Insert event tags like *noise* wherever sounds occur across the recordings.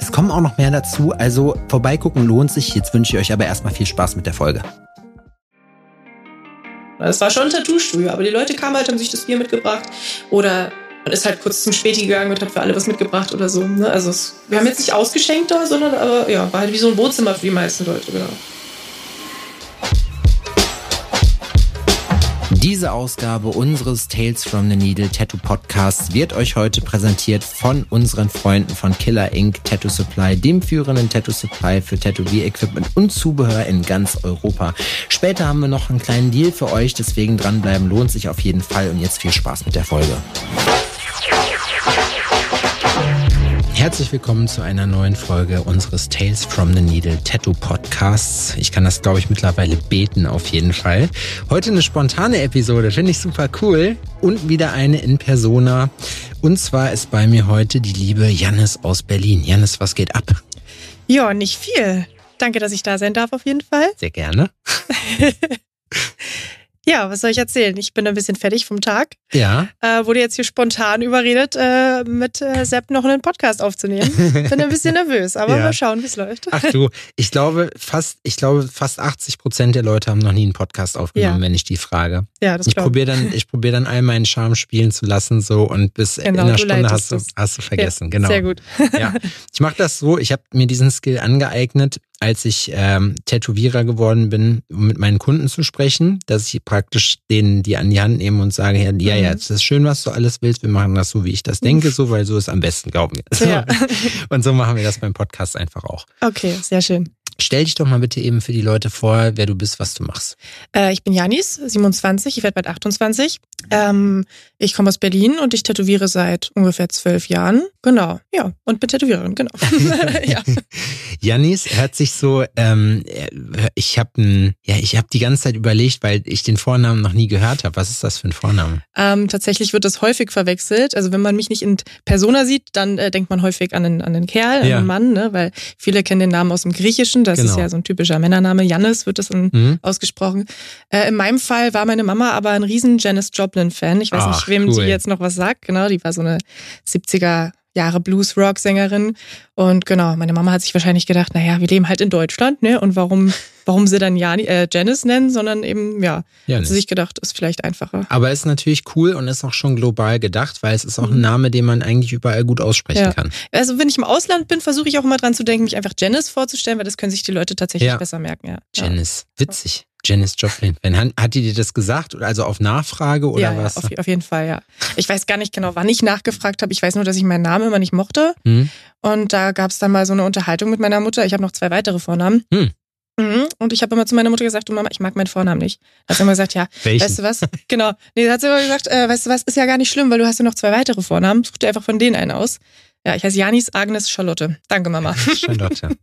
Es kommen auch noch mehr dazu, also vorbeigucken lohnt sich. Jetzt wünsche ich euch aber erstmal viel Spaß mit der Folge. Es war schon ein Tattoo-Studio, aber die Leute kamen halt, haben sich das Bier mitgebracht oder man ist halt kurz zum Späti gegangen und hat für alle was mitgebracht oder so. Ne? Also es, wir haben jetzt nicht ausgeschenkt da, sondern aber ja, war halt wie so ein Wohnzimmer für die meisten Leute, genau. Diese Ausgabe unseres Tales from the Needle Tattoo Podcasts wird euch heute präsentiert von unseren Freunden von Killer Ink Tattoo Supply, dem führenden Tattoo Supply für Tätowier-Equipment und Zubehör in ganz Europa. Später haben wir noch einen kleinen Deal für euch, deswegen dranbleiben lohnt sich auf jeden Fall und jetzt viel Spaß mit der Folge. Herzlich willkommen zu einer neuen Folge unseres Tales from the Needle Tattoo Podcasts. Ich kann das, glaube ich, mittlerweile beten auf jeden Fall. Heute eine spontane Episode, finde ich super cool. Und wieder eine in Persona. Und zwar ist bei mir heute die liebe Jannis aus Berlin. Jannis, was geht ab? Ja, nicht viel. Danke, dass ich da sein darf, auf jeden Fall. Sehr gerne. *laughs* Ja, was soll ich erzählen? Ich bin ein bisschen fertig vom Tag. Ja. Äh, wurde jetzt hier spontan überredet, äh, mit äh, Sepp noch einen Podcast aufzunehmen. *laughs* Bin ein bisschen nervös, aber ja. mal schauen, wie es läuft. Ach du, ich glaube fast, ich glaube fast 80 Prozent der Leute haben noch nie einen Podcast aufgenommen, ja. wenn ich die frage. Ja, das Ich probiere dann, ich probiere dann all meinen Charme spielen zu lassen, so und bis genau, in einer Stunde hast du, hast du vergessen. Ja, genau. Sehr gut. Ja, ich mache das so. Ich habe mir diesen Skill angeeignet als ich ähm, Tätowierer geworden bin, um mit meinen Kunden zu sprechen, dass ich praktisch denen die an die Hand nehme und sage, ja, ja, ja, es ist schön, was du alles willst, wir machen das so, wie ich das denke, so, weil so ist am besten, glauben wir. Ja. *laughs* Und so machen wir das beim Podcast einfach auch. Okay, sehr schön. Stell dich doch mal bitte eben für die Leute vor, wer du bist, was du machst. Äh, ich bin Janis, 27, ich werde bald 28. Ähm, ich komme aus Berlin und ich tätowiere seit ungefähr zwölf Jahren. Genau, ja, und bin Tätowiererin, genau. *laughs* ja. *laughs* Janis hört sich so, ähm, ich habe ja, ich habe die ganze Zeit überlegt, weil ich den Vornamen noch nie gehört habe. Was ist das für ein Vorname? Ähm, tatsächlich wird das häufig verwechselt. Also wenn man mich nicht in Persona sieht, dann äh, denkt man häufig an einen, an einen Kerl, an ja. einen Mann, ne? weil viele kennen den Namen aus dem Griechischen das genau. ist ja so ein typischer Männername. Jannis wird das in, mhm. ausgesprochen. Äh, in meinem Fall war meine Mama aber ein riesen Janis Joplin-Fan. Ich weiß Ach, nicht, wem cool. die jetzt noch was sagt. Genau, die war so eine 70er Jahre Blues-Rock-Sängerin. Und genau, meine Mama hat sich wahrscheinlich gedacht, naja, wir leben halt in Deutschland, ne? Und warum, warum sie dann Jani, äh, Janice nennen, sondern eben, ja, Janis. hat sie sich gedacht, ist vielleicht einfacher. Aber ist natürlich cool und ist auch schon global gedacht, weil es ist auch ein mhm. Name, den man eigentlich überall gut aussprechen ja. kann. Also wenn ich im Ausland bin, versuche ich auch immer dran zu denken, mich einfach Janice vorzustellen, weil das können sich die Leute tatsächlich ja. besser merken, ja. Janice, witzig. Janis Joplin. Hat die dir das gesagt? Also auf Nachfrage oder ja, was? Ja, auf, auf, jeden Fall, ja. Ich weiß gar nicht genau, wann ich nachgefragt habe. Ich weiß nur, dass ich meinen Namen immer nicht mochte. Hm. Und da gab es dann mal so eine Unterhaltung mit meiner Mutter. Ich habe noch zwei weitere Vornamen. Hm. Mhm. Und ich habe immer zu meiner Mutter gesagt, du Mama, ich mag meinen Vornamen nicht. Hat sie immer gesagt, ja, Welchen? weißt du was? Genau. Nee, hat sie immer gesagt, äh, weißt du was, ist ja gar nicht schlimm, weil du hast ja noch zwei weitere Vornamen. Such dir einfach von denen einen aus. Ja, ich heiße Janis Agnes Charlotte. Danke, Mama. *laughs* Charlotte.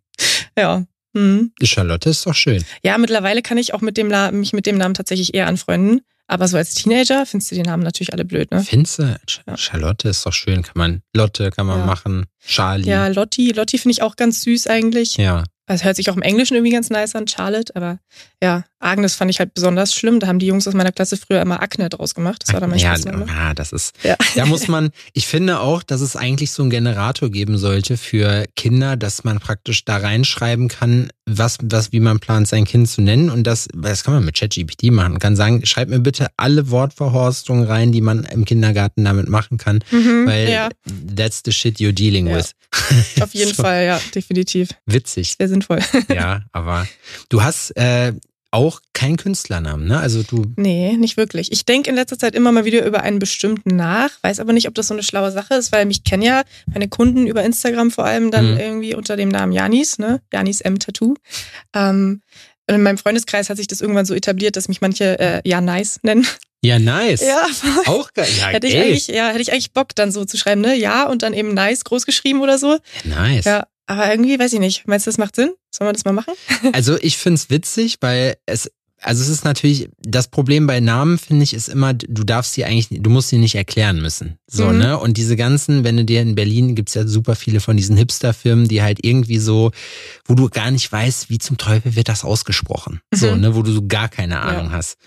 ja. Mhm. Die Charlotte ist doch schön. Ja, mittlerweile kann ich auch mit dem mich mit dem Namen tatsächlich eher anfreunden. Aber so als Teenager findest du die Namen natürlich alle blöd, ne? Findest du? Ja. Charlotte ist doch schön, kann man. Lotte kann man ja. machen. Charlie. Ja, Lotti. Lotti finde ich auch ganz süß eigentlich. Ja. Das hört sich auch im Englischen irgendwie ganz nice an, Charlotte, aber ja, Agnes fand ich halt besonders schlimm. Da haben die Jungs aus meiner Klasse früher immer Akne draus gemacht. Das war dann mein ja, ja, das ist. Ja. Da muss man, ich finde auch, dass es eigentlich so einen Generator geben sollte für Kinder, dass man praktisch da reinschreiben kann, was, was, wie man plant, sein Kind zu nennen. Und das, das kann man mit ChatGPT machen. Man kann sagen, schreib mir bitte alle Wortverhorstungen rein, die man im Kindergarten damit machen kann. Mhm, weil ja. that's the shit you're dealing with. Auf jeden *laughs* so. Fall, ja, definitiv. Witzig. Sehr sinnvoll. *laughs* Ja, aber du hast äh, auch keinen Künstlernamen, ne? Also du. Nee, nicht wirklich. Ich denke in letzter Zeit immer mal wieder über einen bestimmten nach, weiß aber nicht, ob das so eine schlaue Sache ist, weil mich kennen ja meine Kunden über Instagram vor allem dann mhm. irgendwie unter dem Namen Janis, ne? Janis M Tattoo. Ähm, in meinem Freundeskreis hat sich das irgendwann so etabliert, dass mich manche äh, ja nice nennen. Ja, nice. Ja, auch geil. Ja, hätte ich eigentlich, ja, hätte ich eigentlich Bock, dann so zu schreiben, ne? Ja und dann eben nice groß geschrieben oder so. Nice. Ja, aber irgendwie weiß ich nicht. Meinst du, das macht Sinn? Sollen wir das mal machen? Also ich find's witzig, weil es also es ist natürlich, das Problem bei Namen, finde ich, ist immer, du darfst sie eigentlich, du musst sie nicht erklären müssen. So, mhm. ne? Und diese ganzen, wenn du dir in Berlin gibt's ja super viele von diesen Hipster-Firmen, die halt irgendwie so, wo du gar nicht weißt, wie zum Teufel wird das ausgesprochen. Mhm. So, ne, wo du so gar keine Ahnung ja. hast.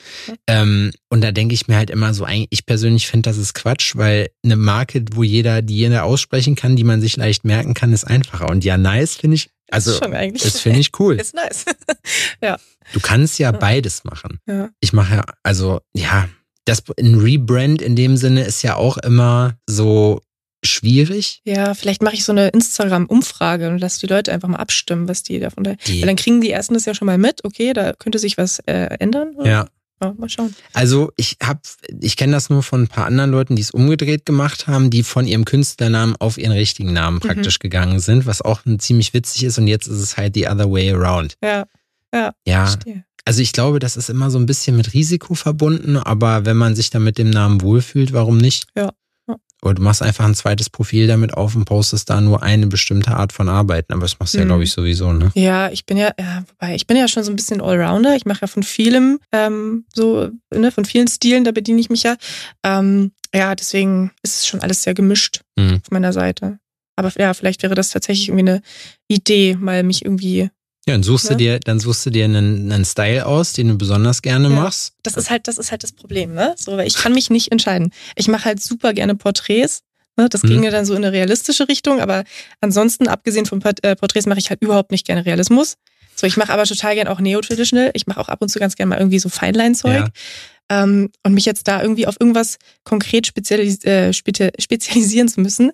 Ähm, und da denke ich mir halt immer so, ich persönlich finde, das ist Quatsch, weil eine Marke, wo jeder, die jeder aussprechen kann, die man sich leicht merken kann, ist einfacher. Und ja, nice finde ich, also, das, eigentlich. das finde ich *laughs* cool. Ist nice. *laughs* ja. Du kannst ja, beides machen. Ja. Ich mache ja, also, ja, das ein Rebrand in dem Sinne ist ja auch immer so schwierig. Ja, vielleicht mache ich so eine Instagram-Umfrage und lasse die Leute einfach mal abstimmen, was die davon. Da. Weil dann kriegen die ersten das ja schon mal mit, okay, da könnte sich was äh, ändern. Oder? Ja. Ja, mal schauen. Also ich habe, ich kenne das nur von ein paar anderen Leuten, die es umgedreht gemacht haben, die von ihrem Künstlernamen auf ihren richtigen Namen mhm. praktisch mhm. gegangen sind, was auch ziemlich witzig ist. Und jetzt ist es halt the other way around. Ja, ja. Ja. Verstehe. Also ich glaube, das ist immer so ein bisschen mit Risiko verbunden, aber wenn man sich dann mit dem Namen wohlfühlt, warum nicht? Ja. Oder du machst einfach ein zweites Profil damit auf und postest da nur eine bestimmte Art von Arbeiten. Aber das machst du ja, glaube ich, sowieso, ne? Ja, ich bin ja, ja, wobei, ich bin ja schon so ein bisschen Allrounder. Ich mache ja von vielem, ähm, so, ne, von vielen Stilen, da bediene ich mich ja. Ähm, ja, deswegen ist es schon alles sehr gemischt mhm. auf meiner Seite. Aber ja, vielleicht wäre das tatsächlich irgendwie eine Idee, mal mich irgendwie ja, dann suchst ne? du dir, dann suchst du dir einen, einen Style aus, den du besonders gerne ja. machst. Das ist halt, das ist halt das Problem, ne? So, weil ich kann mich nicht entscheiden. Ich mache halt super gerne Porträts. Ne? Das mhm. ginge dann so in eine realistische Richtung, aber ansonsten, abgesehen von äh, Porträts, mache ich halt überhaupt nicht gerne Realismus. So, ich mache aber total gern auch Neo-Traditional. Ich mache auch ab und zu ganz gerne mal irgendwie so Feinlein-Zeug. Ja. Ähm, und mich jetzt da irgendwie auf irgendwas konkret spezialis äh, spezialisieren zu müssen,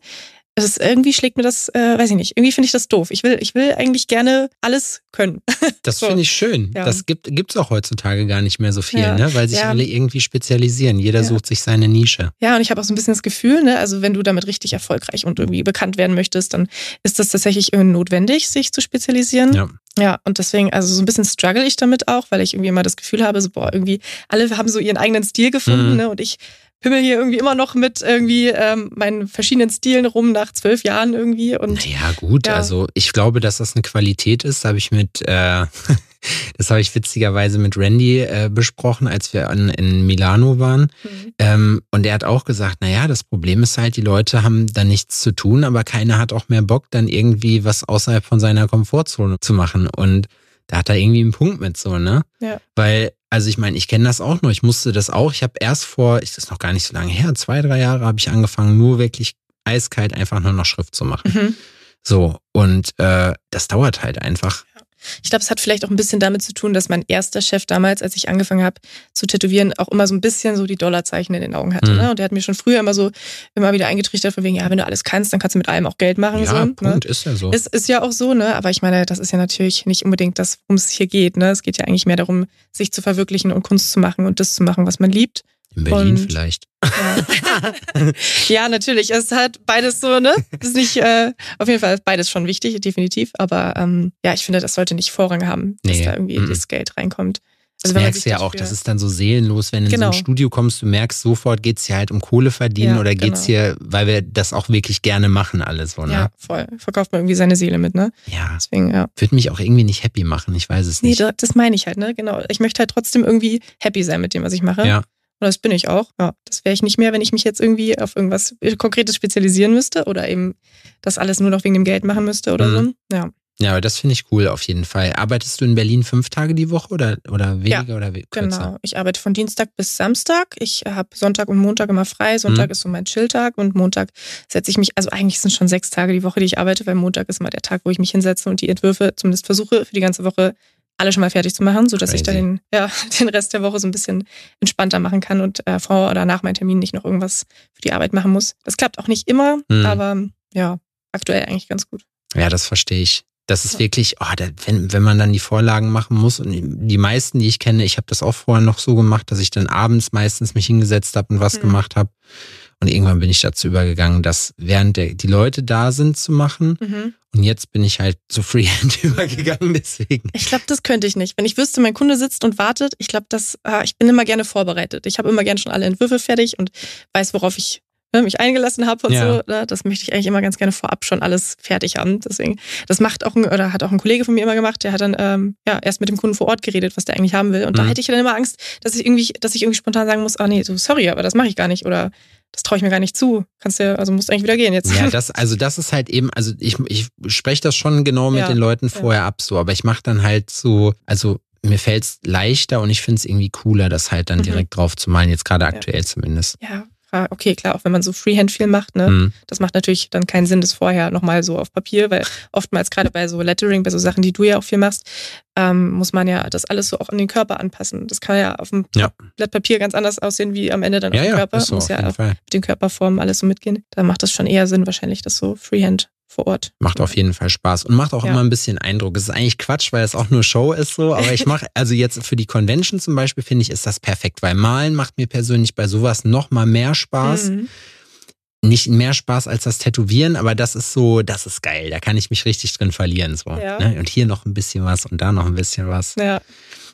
das ist, irgendwie schlägt mir das, äh, weiß ich nicht, irgendwie finde ich das doof. Ich will, ich will eigentlich gerne alles können. *laughs* Das so. finde ich schön. Ja. Das gibt es auch heutzutage gar nicht mehr so viel, ja. ne? weil sich ja. alle irgendwie spezialisieren. Jeder sucht sich seine Nische. Ja, und ich habe auch so ein bisschen das Gefühl, ne, also wenn du damit richtig erfolgreich und irgendwie bekannt werden möchtest, dann ist das tatsächlich irgendwie notwendig, sich zu spezialisieren. Ja. Ja, und deswegen, also so ein bisschen struggle ich damit auch, weil ich irgendwie immer das Gefühl habe, so, boah, irgendwie, alle haben so ihren eigenen Stil gefunden, mhm. ne? Und ich pimmel hier irgendwie immer noch mit irgendwie ähm, meinen verschiedenen Stilen rum nach zwölf Jahren irgendwie. Und, naja, gut, ja. also ich glaube, dass das eine Qualität ist. Da habe ich mit, äh, *laughs* das habe ich witzigerweise mit Randy äh, besprochen, als wir an, in Milano waren. Mhm. Ähm, und er hat auch gesagt, naja, das Problem ist halt, die Leute haben da nichts zu tun, aber keiner hat auch mehr Bock, dann irgendwie was außerhalb von seiner Komfortzone zu machen. Und da hat er irgendwie einen Punkt mit so, ne? Ja. Weil also ich meine, ich kenne das auch noch. Ich musste das auch. Ich habe erst vor, ist das noch gar nicht so lange her, zwei, drei Jahre habe ich angefangen, nur wirklich eiskalt einfach nur noch Schrift zu machen. Mhm. So, und äh, das dauert halt einfach. Ich glaube, es hat vielleicht auch ein bisschen damit zu tun, dass mein erster Chef damals, als ich angefangen habe zu tätowieren, auch immer so ein bisschen so die Dollarzeichen in den Augen hatte. Mhm. Ne? Und der hat mir schon früher immer so immer wieder eingetrichtert von wegen, ja, wenn du alles kannst, dann kannst du mit allem auch Geld machen. Ja, so, ne? Punkt, ne? ist ja so. Ist, ist ja auch so, ne? Aber ich meine, das ist ja natürlich nicht unbedingt das, worum es hier geht. Ne? Es geht ja eigentlich mehr darum, sich zu verwirklichen und Kunst zu machen und das zu machen, was man liebt. In Berlin und, vielleicht. Ja. *laughs* ja. natürlich. Es hat beides so, ne? Ist nicht, äh, auf jeden Fall ist beides schon wichtig, definitiv. Aber ähm, ja, ich finde, das sollte nicht Vorrang haben, dass nee. da irgendwie mm -mm. das Geld reinkommt. Also das merkst du ja auch, das ist dann so seelenlos, wenn du genau. in so ein genau. Studio kommst, du merkst sofort, geht's hier halt um Kohle verdienen ja, oder geht's genau. hier, weil wir das auch wirklich gerne machen, alles so, ne? Ja, voll. Verkauft man irgendwie seine Seele mit, ne? Ja. Deswegen, ja. Würde mich auch irgendwie nicht happy machen, ich weiß es nicht. Nee, das meine ich halt, ne? Genau. Ich möchte halt trotzdem irgendwie happy sein mit dem, was ich mache. Ja. Und das bin ich auch. Ja, das wäre ich nicht mehr, wenn ich mich jetzt irgendwie auf irgendwas Konkretes spezialisieren müsste oder eben das alles nur noch wegen dem Geld machen müsste oder mhm. so. Ja. Ja, aber das finde ich cool auf jeden Fall. Arbeitest du in Berlin fünf Tage die Woche oder, oder weniger ja, oder kürzer? Genau, ich arbeite von Dienstag bis Samstag. Ich habe Sonntag und Montag immer frei. Sonntag mhm. ist so mein Chilltag und Montag setze ich mich, also eigentlich sind es schon sechs Tage die Woche, die ich arbeite, weil Montag ist immer der Tag, wo ich mich hinsetze und die Entwürfe zumindest versuche für die ganze Woche alle schon mal fertig zu machen, sodass Crazy. ich dann den, ja, *laughs* den Rest der Woche so ein bisschen entspannter machen kann und äh, vor oder nach meinem Termin nicht noch irgendwas für die Arbeit machen muss. Das klappt auch nicht immer, mhm. aber ja, aktuell eigentlich ganz gut. Ja, das verstehe ich. Das ist ja. wirklich, oh, da, wenn, wenn man dann die Vorlagen machen muss und die meisten, die ich kenne, ich habe das auch vorher noch so gemacht, dass ich dann abends meistens mich hingesetzt habe und was mhm. gemacht habe Und irgendwann bin ich dazu übergegangen, das während der, die Leute da sind zu machen. Mhm. Und jetzt bin ich halt zu Freehand *laughs* übergegangen, deswegen. Ich glaube, das könnte ich nicht. Wenn ich wüsste, mein Kunde sitzt und wartet, ich glaube, das, äh, ich bin immer gerne vorbereitet. Ich habe immer gerne schon alle Entwürfe fertig und weiß, worauf ich ne, mich eingelassen habe und ja. so. Ne? Das möchte ich eigentlich immer ganz gerne vorab schon alles fertig haben. Deswegen, das macht auch ein, oder hat auch ein Kollege von mir immer gemacht, der hat dann ähm, ja erst mit dem Kunden vor Ort geredet, was der eigentlich haben will. Und mhm. da hätte ich dann immer Angst, dass ich irgendwie, dass ich irgendwie spontan sagen muss, ah nee, so sorry, aber das mache ich gar nicht. Oder das traue ich mir gar nicht zu. Kannst ja, also musst eigentlich wieder gehen jetzt. Ja, das, *laughs* also das ist halt eben, also ich, ich spreche das schon genau mit ja, den Leuten vorher ja. ab, so, aber ich mache dann halt so, also mir fällt es leichter und ich finde es irgendwie cooler, das halt dann mhm. direkt drauf zu malen, jetzt gerade aktuell ja. zumindest. Ja, okay, klar, auch wenn man so Freehand viel macht, ne, mhm. das macht natürlich dann keinen Sinn, das vorher nochmal so auf Papier, weil oftmals gerade bei so Lettering, bei so Sachen, die du ja auch viel machst, ähm, muss man ja das alles so auch an den Körper anpassen. Das kann ja auf dem ja. Blatt Papier ganz anders aussehen, wie am Ende dann ja, auf dem Körper. Ja, so, muss ja mit den Körperformen alles so mitgehen. Da macht das schon eher Sinn, wahrscheinlich, das so Freehand vor Ort. Macht auf jeden Fall Spaß und macht auch ja. immer ein bisschen Eindruck. Es ist eigentlich Quatsch, weil es auch nur Show ist so, aber ich mache, also jetzt für die Convention zum Beispiel finde ich, ist das perfekt, weil Malen macht mir persönlich bei sowas noch mal mehr Spaß. Mhm. Nicht mehr Spaß als das Tätowieren, aber das ist so, das ist geil. Da kann ich mich richtig drin verlieren. So, ja. ne? Und hier noch ein bisschen was und da noch ein bisschen was. Ja.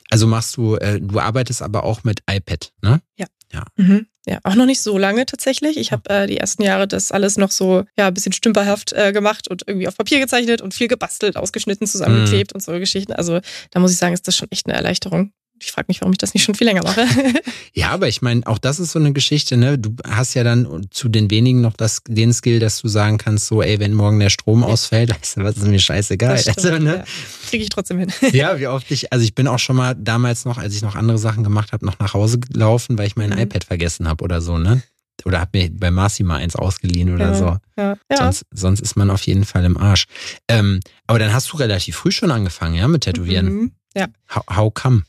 Also machst du, äh, du arbeitest aber auch mit iPad, ne? Ja. Ja. Mhm. Ja, auch noch nicht so lange tatsächlich. Ich habe äh, die ersten Jahre das alles noch so ja ein bisschen stümperhaft äh, gemacht und irgendwie auf Papier gezeichnet und viel gebastelt, ausgeschnitten, zusammengeklebt mhm. und so Geschichten. Also da muss ich sagen, ist das schon echt eine Erleichterung ich frage mich, warum ich das nicht schon viel länger mache. *laughs* ja, aber ich meine, auch das ist so eine Geschichte, ne? Du hast ja dann zu den wenigen noch das, den Skill, dass du sagen kannst, so, ey, wenn morgen der Strom ausfällt, weißt du, was ist mir scheißegal. Stimmt, also, ne? Ja. Kriege ich trotzdem hin. ja, wie oft ich, also ich bin auch schon mal damals noch, als ich noch andere Sachen gemacht habe, noch nach Hause gelaufen, weil ich mein mhm. iPad vergessen habe oder so, ne? Oder hab mir bei Marci mal eins ausgeliehen oder ja, so. Ja, ja. Sonst, sonst ist man auf jeden Fall im Arsch. Ähm, aber dann hast du relativ früh schon angefangen, ja, mit Tätowieren. Mhm. Ja. How, how come?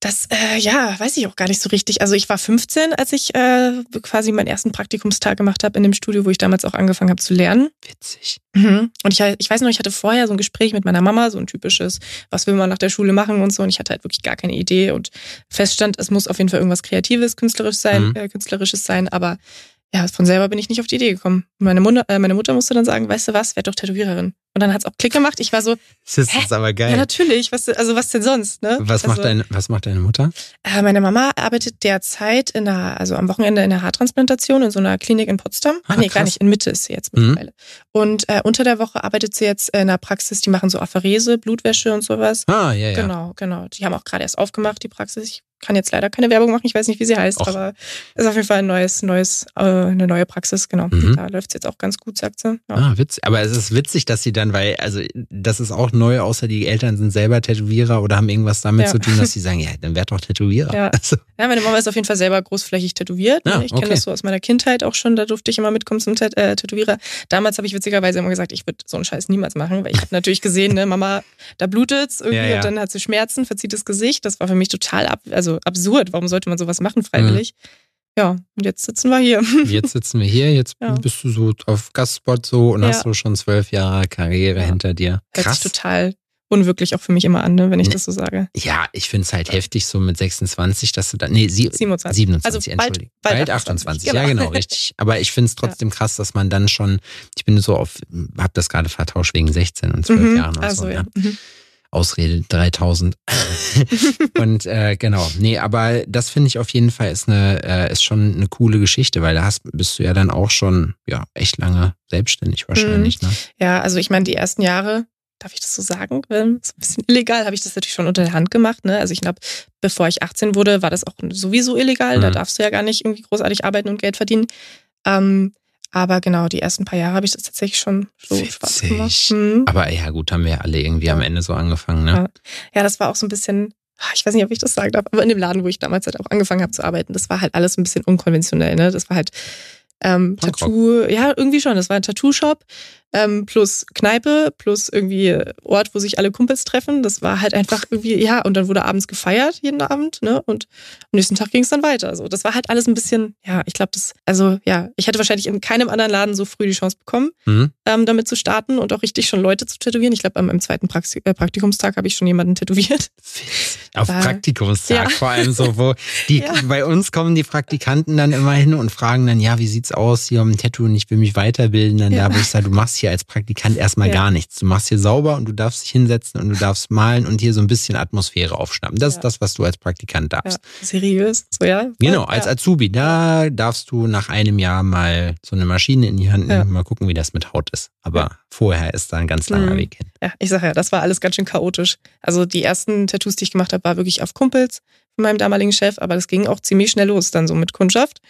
Das, äh, ja, weiß ich auch gar nicht so richtig. Also ich war 15, als ich äh, quasi meinen ersten Praktikumstag gemacht habe in dem Studio, wo ich damals auch angefangen habe zu lernen. Witzig. Mhm. Und ich, ich weiß noch, ich hatte vorher so ein Gespräch mit meiner Mama, so ein typisches, was will man nach der Schule machen und so. Und ich hatte halt wirklich gar keine Idee und feststand, es muss auf jeden Fall irgendwas Kreatives, künstlerisch sein, mhm. äh, künstlerisches sein, aber ja, von selber bin ich nicht auf die Idee gekommen. Meine Mutter, äh, meine Mutter musste dann sagen, weißt du was, werd doch Tätowiererin. Und dann hat es auch Klick gemacht. Ich war so, das ist Hä? aber geil. Ja, natürlich. Was, also was denn sonst? Ne? Was, also, macht deine, was macht deine Mutter? Äh, meine Mama arbeitet derzeit in einer, also am Wochenende in der Haartransplantation in so einer Klinik in Potsdam. Ah, nee, krass. gar nicht. In Mitte ist sie jetzt mhm. mittlerweile. Mhm. Und äh, unter der Woche arbeitet sie jetzt in einer Praxis, die machen so Apherese, Blutwäsche und sowas. Ah, ja, ja. Genau, genau. Die haben auch gerade erst aufgemacht, die Praxis. Ich kann jetzt leider keine Werbung machen, ich weiß nicht, wie sie heißt, Och. aber ist auf jeden Fall ein neues, neues, äh, eine neue Praxis, genau. Mhm. Da läuft es jetzt auch ganz gut, sagt sie. Ja. Ah, witzig. Aber es ist witzig, dass sie dann, weil, also das ist auch neu, außer die Eltern sind selber Tätowierer oder haben irgendwas damit ja. zu tun, dass sie sagen, ja, dann werd doch Tätowierer. Ja. *laughs* Also. ja, meine Mama ist auf jeden Fall selber großflächig tätowiert. Ne? Ah, ich kenne okay. das so aus meiner Kindheit auch schon, da durfte ich immer mitkommen zum Tät äh, Tätowierer. Damals habe ich witzigerweise immer gesagt, ich würde so einen Scheiß niemals machen, weil ich habe natürlich gesehen, ne, Mama, da blutet's irgendwie ja, und dann hat sie Schmerzen, verzieht das Gesicht. Das war für mich total ab, also absurd. Warum sollte man sowas machen freiwillig? Mhm. Ja, und jetzt sitzen wir hier. *laughs* Jetzt sitzen wir hier, jetzt ja. bist du so auf Gastspot so und ja. hast so schon zwölf Jahre Karriere ja. hinter dir. Krass. Total unwirklich auch für mich immer an, ne, wenn ich ne, das so sage. Ja, ich finde es halt heftig, so mit 26, dass du dann, nee, sie, 27, 27 also entschuldige. Bald, bald 28, 28 genau. ja genau, richtig. Aber ich finde es *laughs* trotzdem krass, dass man dann schon, ich bin so auf, hab das gerade vertauscht wegen 16 und 12 mhm, Jahren oder also, so. Ja. Mhm. Ausrede 3000. *laughs* und äh, genau, nee, aber das finde ich auf jeden Fall ist eine äh, ist schon eine coole Geschichte, weil da hast bist du ja dann auch schon ja echt lange selbstständig wahrscheinlich. Mhm. Ne? Ja, also ich meine die ersten Jahre darf ich das so sagen? So ein bisschen illegal habe ich das natürlich schon unter der Hand gemacht. Ne? Also ich glaube, bevor ich 18 wurde, war das auch sowieso illegal. Mhm. Da darfst du ja gar nicht irgendwie großartig arbeiten und Geld verdienen. Ähm, aber genau, die ersten paar Jahre habe ich das tatsächlich schon so. Spaß gemacht. Mhm. Aber ja, gut, haben wir alle irgendwie ja. am Ende so angefangen, ne? Ja. ja, das war auch so ein bisschen, ah, ich weiß nicht, ob ich das sagen darf, aber in dem Laden, wo ich damals halt auch angefangen habe zu arbeiten, das war halt alles ein bisschen unkonventionell, ne? Das war halt ähm, Tattoo, ja, irgendwie schon. Das war ein Tattoo-Shop. Ähm, plus Kneipe, plus irgendwie Ort, wo sich alle Kumpels treffen. Das war halt einfach irgendwie, ja, und dann wurde abends gefeiert, jeden Abend, ne? Und am nächsten Tag ging es dann weiter. Also das war halt alles ein bisschen, ja, ich glaube, das, also ja, ich hätte wahrscheinlich in keinem anderen Laden so früh die Chance bekommen, mhm. ähm, damit zu starten und auch richtig schon Leute zu tätowieren. Ich glaube, am, zweiten Praxi äh, Praktikumstag habe ich schon jemanden tätowiert. Auf da, Praktikumstag ja. vor allem so, wo die ja. bei uns kommen die Praktikanten dann immer hin und fragen dann, ja, wie sieht's aus hier um ein Tattoo und ich will mich weiterbilden. Dann ja. da, wo ich sage, du machst hier als Praktikant erstmal ja. gar nichts. Du machst hier sauber und du darfst dich hinsetzen und du darfst malen und hier so ein bisschen Atmosphäre aufschnappen. Das ja. ist das, was du als Praktikant darfst. Ja. Seriös, so ja. Genau, als Azubi, da darfst du nach einem Jahr mal so eine Maschine in die Hand nehmen, mal gucken, wie das mit Haut ist. Aber vorher ist da ein ganz langer mhm. Weg hin. Ja, ich sag ja, das war alles ganz schön chaotisch. Also die ersten Tattoos, die ich gemacht habe, war wirklich auf Kumpels von meinem damaligen Chef, aber das ging auch ziemlich schnell los dann so mit Kundschaft.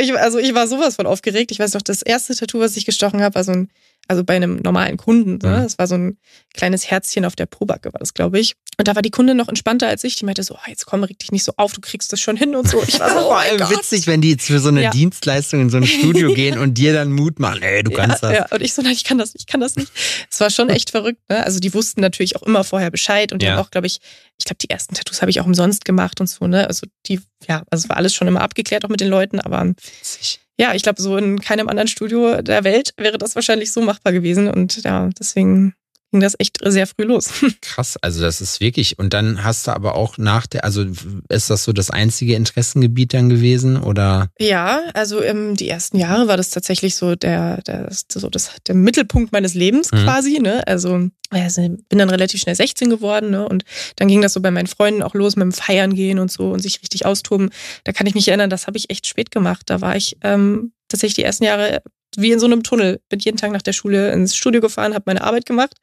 Ich, also ich war sowas von aufgeregt. Ich weiß noch, das erste Tattoo, was ich gestochen habe, war so ein also bei einem normalen Kunden. Ne? Das war so ein kleines Herzchen auf der Probacke, war das, glaube ich. Und da war die Kundin noch entspannter als ich. Die meinte so, oh, jetzt komm, reg dich nicht so auf, du kriegst das schon hin und so. Ich war so, oh Vor allem witzig, wenn die jetzt für so eine ja. Dienstleistung in so ein Studio gehen und dir dann Mut machen, ey, du kannst ja, das. Ja, und ich so, nein, ich kann das nicht, ich kann das nicht. Es war schon echt verrückt. Ne? Also die wussten natürlich auch immer vorher Bescheid und die ja. haben auch, glaube ich, ich glaube, die ersten Tattoos habe ich auch umsonst gemacht und so, ne? Also die, ja, also war alles schon immer abgeklärt, auch mit den Leuten, aber witzig ja, ich glaube, so in keinem anderen Studio der Welt wäre das wahrscheinlich so machbar gewesen. Und ja, deswegen ging das echt sehr früh los. *laughs* Krass, also das ist wirklich. Und dann hast du aber auch nach der, also ist das so das einzige Interessengebiet dann gewesen oder? Ja, also ähm, die ersten Jahre war das tatsächlich so der, der, so das, der Mittelpunkt meines Lebens mhm. quasi. Ne? Also, also bin dann relativ schnell 16 geworden ne? und dann ging das so bei meinen Freunden auch los mit dem Feiern gehen und so und sich richtig austoben. Da kann ich mich erinnern, das habe ich echt spät gemacht. Da war ich ähm, tatsächlich die ersten Jahre wie in so einem Tunnel. Bin jeden Tag nach der Schule ins Studio gefahren, habe meine Arbeit gemacht.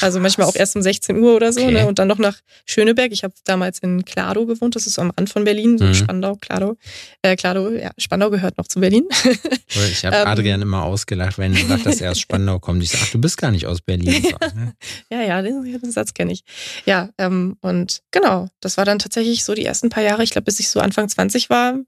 Also manchmal auch erst um 16 Uhr oder so. Okay. Ne? Und dann noch nach Schöneberg. Ich habe damals in Klado gewohnt. Das ist so am Rand von Berlin. So mhm. Spandau, Klado. Äh, Klado, ja, Spandau gehört noch zu Berlin. *laughs* Ich habe ähm, Adrian immer ausgelacht, wenn er sagt, dass er aus Spandau kommt. Ich sage, ach, du bist gar nicht aus Berlin. *laughs* ja, ja, den, den Satz kenne ich. Ja, ähm, und genau, das war dann tatsächlich so die ersten paar Jahre. Ich glaube, bis ich so Anfang 20 war,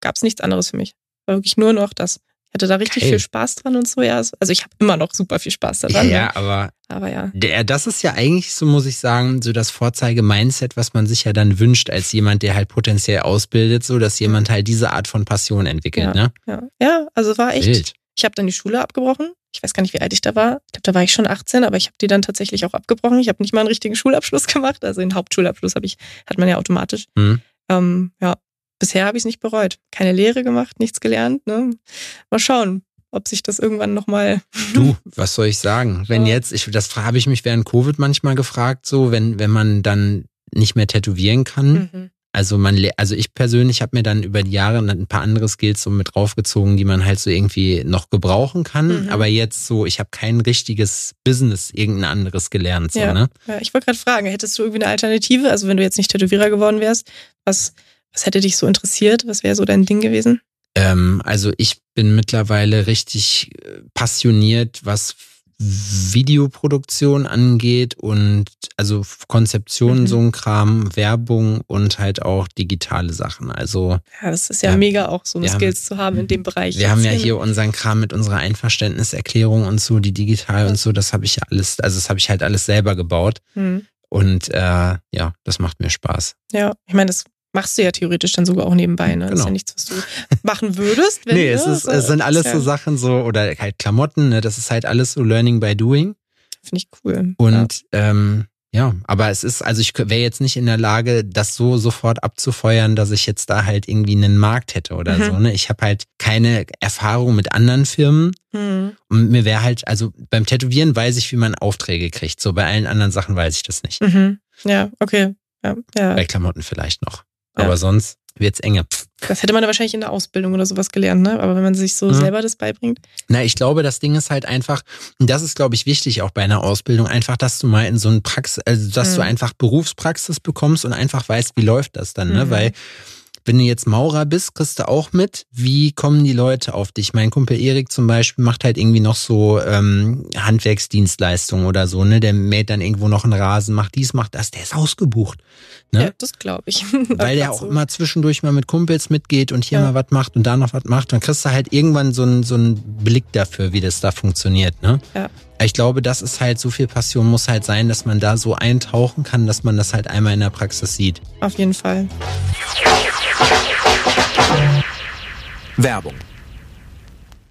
gab es nichts anderes für mich. War wirklich nur noch das. Ich hatte da richtig Geil. viel Spaß dran und so, ja. Also ich habe immer noch super viel Spaß daran. Ja, ne? aber, aber ja. Der, das ist ja eigentlich, so muss ich sagen, so das Vorzeige-Mindset, was man sich ja dann wünscht, als jemand, der halt potenziell ausbildet, so dass jemand halt diese Art von Passion entwickelt, ja, ne? Ja, ja also war echt. Wild. Ich habe dann die Schule abgebrochen. Ich weiß gar nicht, wie alt ich da war. Ich glaube, da war ich schon 18, aber ich habe die dann tatsächlich auch abgebrochen. Ich habe nicht mal einen richtigen Schulabschluss *laughs* gemacht. Also den Hauptschulabschluss habe ich, hat man ja automatisch. Mhm. Ähm, ja, bisher habe ich es nicht bereut. Keine Lehre gemacht, nichts gelernt. Ne? Mal schauen, ob sich das irgendwann nochmal. *laughs* Du, was soll ich sagen? Wenn ja. jetzt, ich, das habe ich mich während Covid manchmal gefragt, so, wenn, wenn man dann nicht mehr tätowieren kann. Mhm. Also man, also ich persönlich habe mir dann über die Jahre ein paar andere Skills so mit draufgezogen, die man halt so irgendwie noch gebrauchen kann. Mhm. Aber jetzt so, ich habe kein richtiges Business, irgendein anderes gelernt. So, ja. ne? ja ich wollte gerade fragen, hättest du irgendwie eine Alternative? Also wenn du jetzt nicht Tätowierer geworden wärst, was was hätte dich so interessiert? Was wäre so dein Ding gewesen? Ähm, also ich bin mittlerweile richtig äh, passioniert, was Videoproduktion angeht und also Konzeption, mhm. so ein Kram, Werbung und halt auch digitale Sachen. Also ja, das ist ja, ja mega auch so eine Skills haben, zu haben in dem Bereich. Wir haben ja hier unseren Kram mit unserer Einverständniserklärung und so, die digital und so, das habe ich ja alles, also das habe ich halt alles selber gebaut. Mhm. Und äh, ja, das macht mir Spaß. Ja, ich meine, das machst du ja theoretisch dann sogar auch nebenbei. Ne? Genau. Das ist ja nichts, was du machen würdest. Wenn, nee, es, ist, es sind alles so Sachen so, oder halt Klamotten, ne? das ist halt alles so Learning by Doing. Finde ich cool. Und ja. ähm, ja, aber es ist, also ich wäre jetzt nicht in der Lage, das so sofort abzufeuern, dass ich jetzt da halt irgendwie einen Markt hätte oder mhm. so. Ne? Ich habe halt keine Erfahrung mit anderen Firmen. Mhm. Und mir wäre halt, also beim Tätowieren weiß ich, wie man Aufträge kriegt. So bei allen anderen Sachen weiß ich das nicht. Mhm. Ja, okay. Ja, ja. Bei Klamotten vielleicht noch. Aber sonst wird es enger. Das hätte man ja wahrscheinlich in der Ausbildung oder sowas gelernt, ne? Aber wenn man sich so mhm. selber das beibringt. Na, ich glaube, das Ding ist halt einfach, und das ist, glaube ich, wichtig auch bei einer Ausbildung, einfach, dass du mal in so ein Praxis, also dass mhm. du einfach Berufspraxis bekommst und einfach weißt, wie läuft das dann, ne? Mhm. Weil wenn du jetzt Maurer bist, kriegst du auch mit, wie kommen die Leute auf dich. Mein Kumpel Erik zum Beispiel macht halt irgendwie noch so ähm, Handwerksdienstleistungen oder so, ne? Der mäht dann irgendwo noch einen Rasen, macht dies, macht das, der ist ausgebucht. Ne? Ja, das glaube ich. *laughs* Weil der auch so. immer zwischendurch mal mit Kumpels mitgeht und hier ja. mal was macht und da noch was macht. Dann kriegst du halt irgendwann so einen, so einen Blick dafür, wie das da funktioniert, ne? Ja. ich glaube, das ist halt so viel Passion muss halt sein, dass man da so eintauchen kann, dass man das halt einmal in der Praxis sieht. Auf jeden Fall. Werbung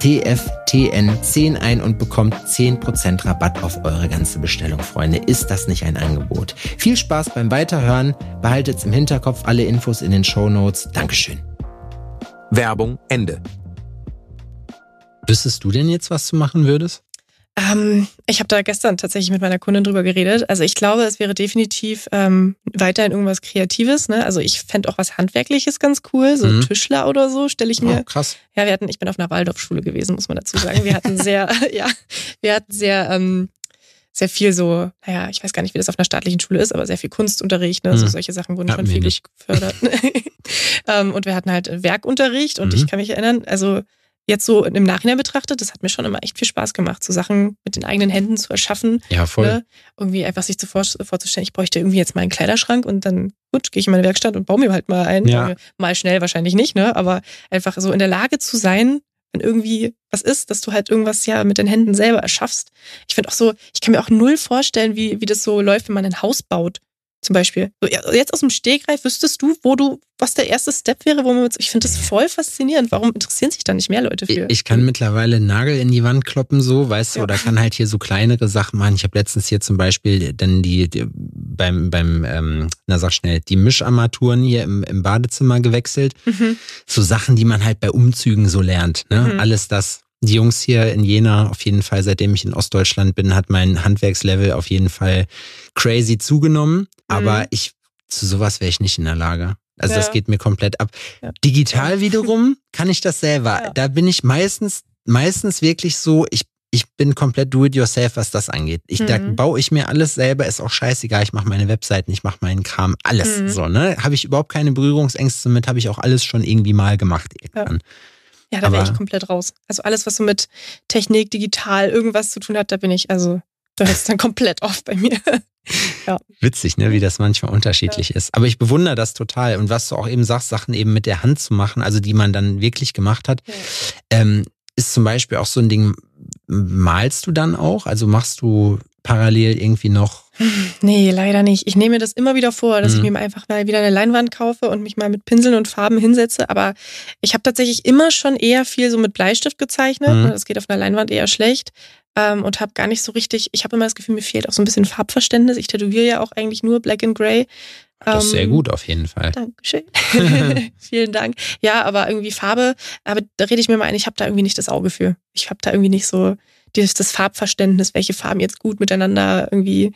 TFTN10 ein und bekommt 10% Rabatt auf eure ganze Bestellung, Freunde. Ist das nicht ein Angebot? Viel Spaß beim Weiterhören. Behaltet's im Hinterkopf alle Infos in den Show Notes. Dankeschön. Werbung Ende. Wüsstest du denn jetzt, was du machen würdest? Ähm, ich habe da gestern tatsächlich mit meiner Kundin drüber geredet. Also ich glaube, es wäre definitiv ähm, weiterhin irgendwas Kreatives. Ne? Also ich fände auch was Handwerkliches ganz cool, so mhm. Tischler oder so, stelle ich mir. Oh, krass. Ja, wir hatten, ich bin auf einer Waldorfschule gewesen, muss man dazu sagen. Wir hatten sehr, *laughs* *laughs* ja, wir hatten sehr, ähm, sehr viel so, naja, ich weiß gar nicht, wie das auf einer staatlichen Schule ist, aber sehr viel Kunstunterricht, ne? Mhm. so solche Sachen wurden schon viel gefördert. *laughs* ähm, und wir hatten halt Werkunterricht und mhm. ich kann mich erinnern, also jetzt so im Nachhinein betrachtet, das hat mir schon immer echt viel Spaß gemacht, so Sachen mit den eigenen Händen zu erschaffen. Ja, voll. Ne? Irgendwie einfach sich zuvor, vorzustellen, ich bräuchte irgendwie jetzt mal einen Kleiderschrank und dann, gut, gehe ich in meine Werkstatt und baue mir halt mal ein. Ja. Mal schnell wahrscheinlich nicht, ne? Aber einfach so in der Lage zu sein, wenn irgendwie was ist, dass du halt irgendwas ja mit den Händen selber erschaffst. Ich finde auch so, ich kann mir auch null vorstellen, wie, wie das so läuft, wenn man ein Haus baut. Zum Beispiel. So, jetzt aus dem Stegreif wüsstest du, wo du, was der erste Step wäre, wo man, ich finde das voll faszinierend. Warum interessieren sich da nicht mehr Leute für? Ich kann mittlerweile Nagel in die Wand kloppen, so, weißt du, ja. oder kann halt hier so kleinere Sachen machen. Ich habe letztens hier zum Beispiel dann die, die beim, beim, ähm, na sag schnell, die Mischarmaturen hier im, im Badezimmer gewechselt. Mhm. So Sachen, die man halt bei Umzügen so lernt. Ne? Mhm. Alles das die Jungs hier in Jena, auf jeden Fall, seitdem ich in Ostdeutschland bin, hat mein Handwerkslevel auf jeden Fall crazy zugenommen. Aber mhm. ich, zu sowas wäre ich nicht in der Lage. Also ja. das geht mir komplett ab. Ja. Digital wiederum kann ich das selber. Ja. Da bin ich meistens, meistens wirklich so, ich, ich bin komplett do-it-yourself, was das angeht. Ich, mhm. Da baue ich mir alles selber, ist auch scheißegal. Ich mache meine Webseiten, ich mache meinen Kram, alles mhm. so, ne? Habe ich überhaupt keine Berührungsängste mit, habe ich auch alles schon irgendwie mal gemacht irgendwann. Ja, da wäre ich komplett raus. Also alles, was so mit Technik, digital, irgendwas zu tun hat, da bin ich, also da ist dann komplett off bei mir. *laughs* ja. Witzig, ne, wie das manchmal unterschiedlich ja. ist. Aber ich bewundere das total. Und was du auch eben sagst, Sachen eben mit der Hand zu machen, also die man dann wirklich gemacht hat, ja. ähm, ist zum Beispiel auch so ein Ding, malst du dann auch? Also machst du parallel irgendwie noch? *laughs* Nee, leider nicht. Ich nehme mir das immer wieder vor, dass mhm. ich mir einfach mal wieder eine Leinwand kaufe und mich mal mit Pinseln und Farben hinsetze. Aber ich habe tatsächlich immer schon eher viel so mit Bleistift gezeichnet. Mhm. Das geht auf einer Leinwand eher schlecht. Ähm, und habe gar nicht so richtig, ich habe immer das Gefühl, mir fehlt auch so ein bisschen Farbverständnis. Ich tätowiere ja auch eigentlich nur Black and Grey. Das ist sehr ähm, gut auf jeden Fall. Dankeschön. *laughs* *laughs* Vielen Dank. Ja, aber irgendwie Farbe, aber da rede ich mir mal ein, ich habe da irgendwie nicht das Auge für. Ich habe da irgendwie nicht so das, das Farbverständnis, welche Farben jetzt gut miteinander irgendwie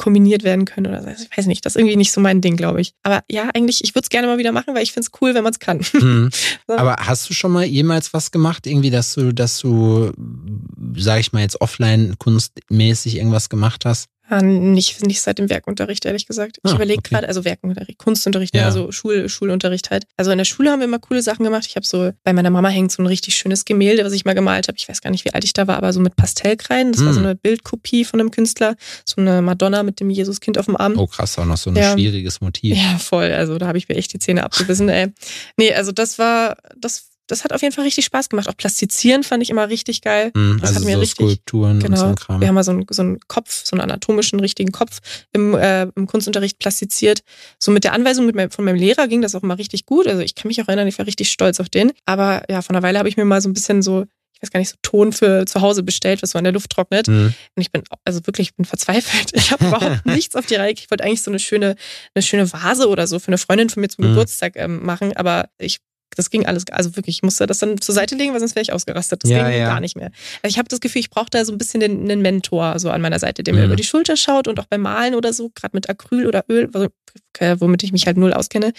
kombiniert werden können oder so. Ich weiß nicht, das ist irgendwie nicht so mein Ding, glaube ich. Aber ja, eigentlich, ich würde es gerne mal wieder machen, weil ich finde es cool, wenn man es kann. Mhm. *laughs* so. Aber hast du schon mal jemals was gemacht, irgendwie, dass du, dass du, sag ich mal jetzt offline kunstmäßig irgendwas gemacht hast? Nicht, nicht seit dem Werkunterricht, ehrlich gesagt. Ich ah, überlege okay. gerade, also Werkunterricht, Kunstunterricht, ja. also Schul, Schulunterricht halt. Also in der Schule haben wir immer coole Sachen gemacht. Ich habe so, bei meiner Mama hängt so ein richtig schönes Gemälde, was ich mal gemalt habe. Ich weiß gar nicht, wie alt ich da war, aber so mit Pastellkreiden. Das mm. war so hm. eine Bildkopie von einem Künstler. So eine Madonna mit dem Jesuskind auf dem Arm. Oh krass, auch noch so ein ja. schwieriges Motiv. Ja, voll. Also da habe ich mir echt die Zähne abgebissen, ey. Nee, also das war, das das hat auf jeden Fall richtig Spaß gemacht. Auch Plastizieren fand ich immer richtig geil. Mm, das also hat mir so richtig, Skulpturen genau, und so Kram. Wir haben mal so einen, so einen Kopf, so einen anatomischen richtigen Kopf im, äh, im Kunstunterricht plastiziert. So mit der Anweisung mit meinem, von meinem Lehrer ging das auch immer richtig gut. Also ich kann mich auch erinnern, ich war richtig stolz auf den. Aber ja, von einer Weile habe ich mir mal so ein bisschen so ich weiß gar nicht, so Ton für zu Hause bestellt, was so an der Luft trocknet. Mhm. Und ich bin, also wirklich, ich bin verzweifelt. *laughs* Ich habe überhaupt *laughs* nichts auf die Reihe. Ich wollte eigentlich so eine schöne, eine schöne Vase oder so für eine Freundin von mir zum mhm. Geburtstag ähm, machen, aber ich das ging alles, also wirklich, ich musste das dann zur Seite legen, weil sonst wäre ich ausgerastet. Das ja, ging ja. gar nicht mehr. Also ich habe das Gefühl, ich brauche da so ein bisschen den, einen Mentor so an meiner Seite, der mhm. mir über die Schulter schaut und auch beim Malen oder so, gerade mit Acryl oder Öl, womit ich mich halt null auskenne,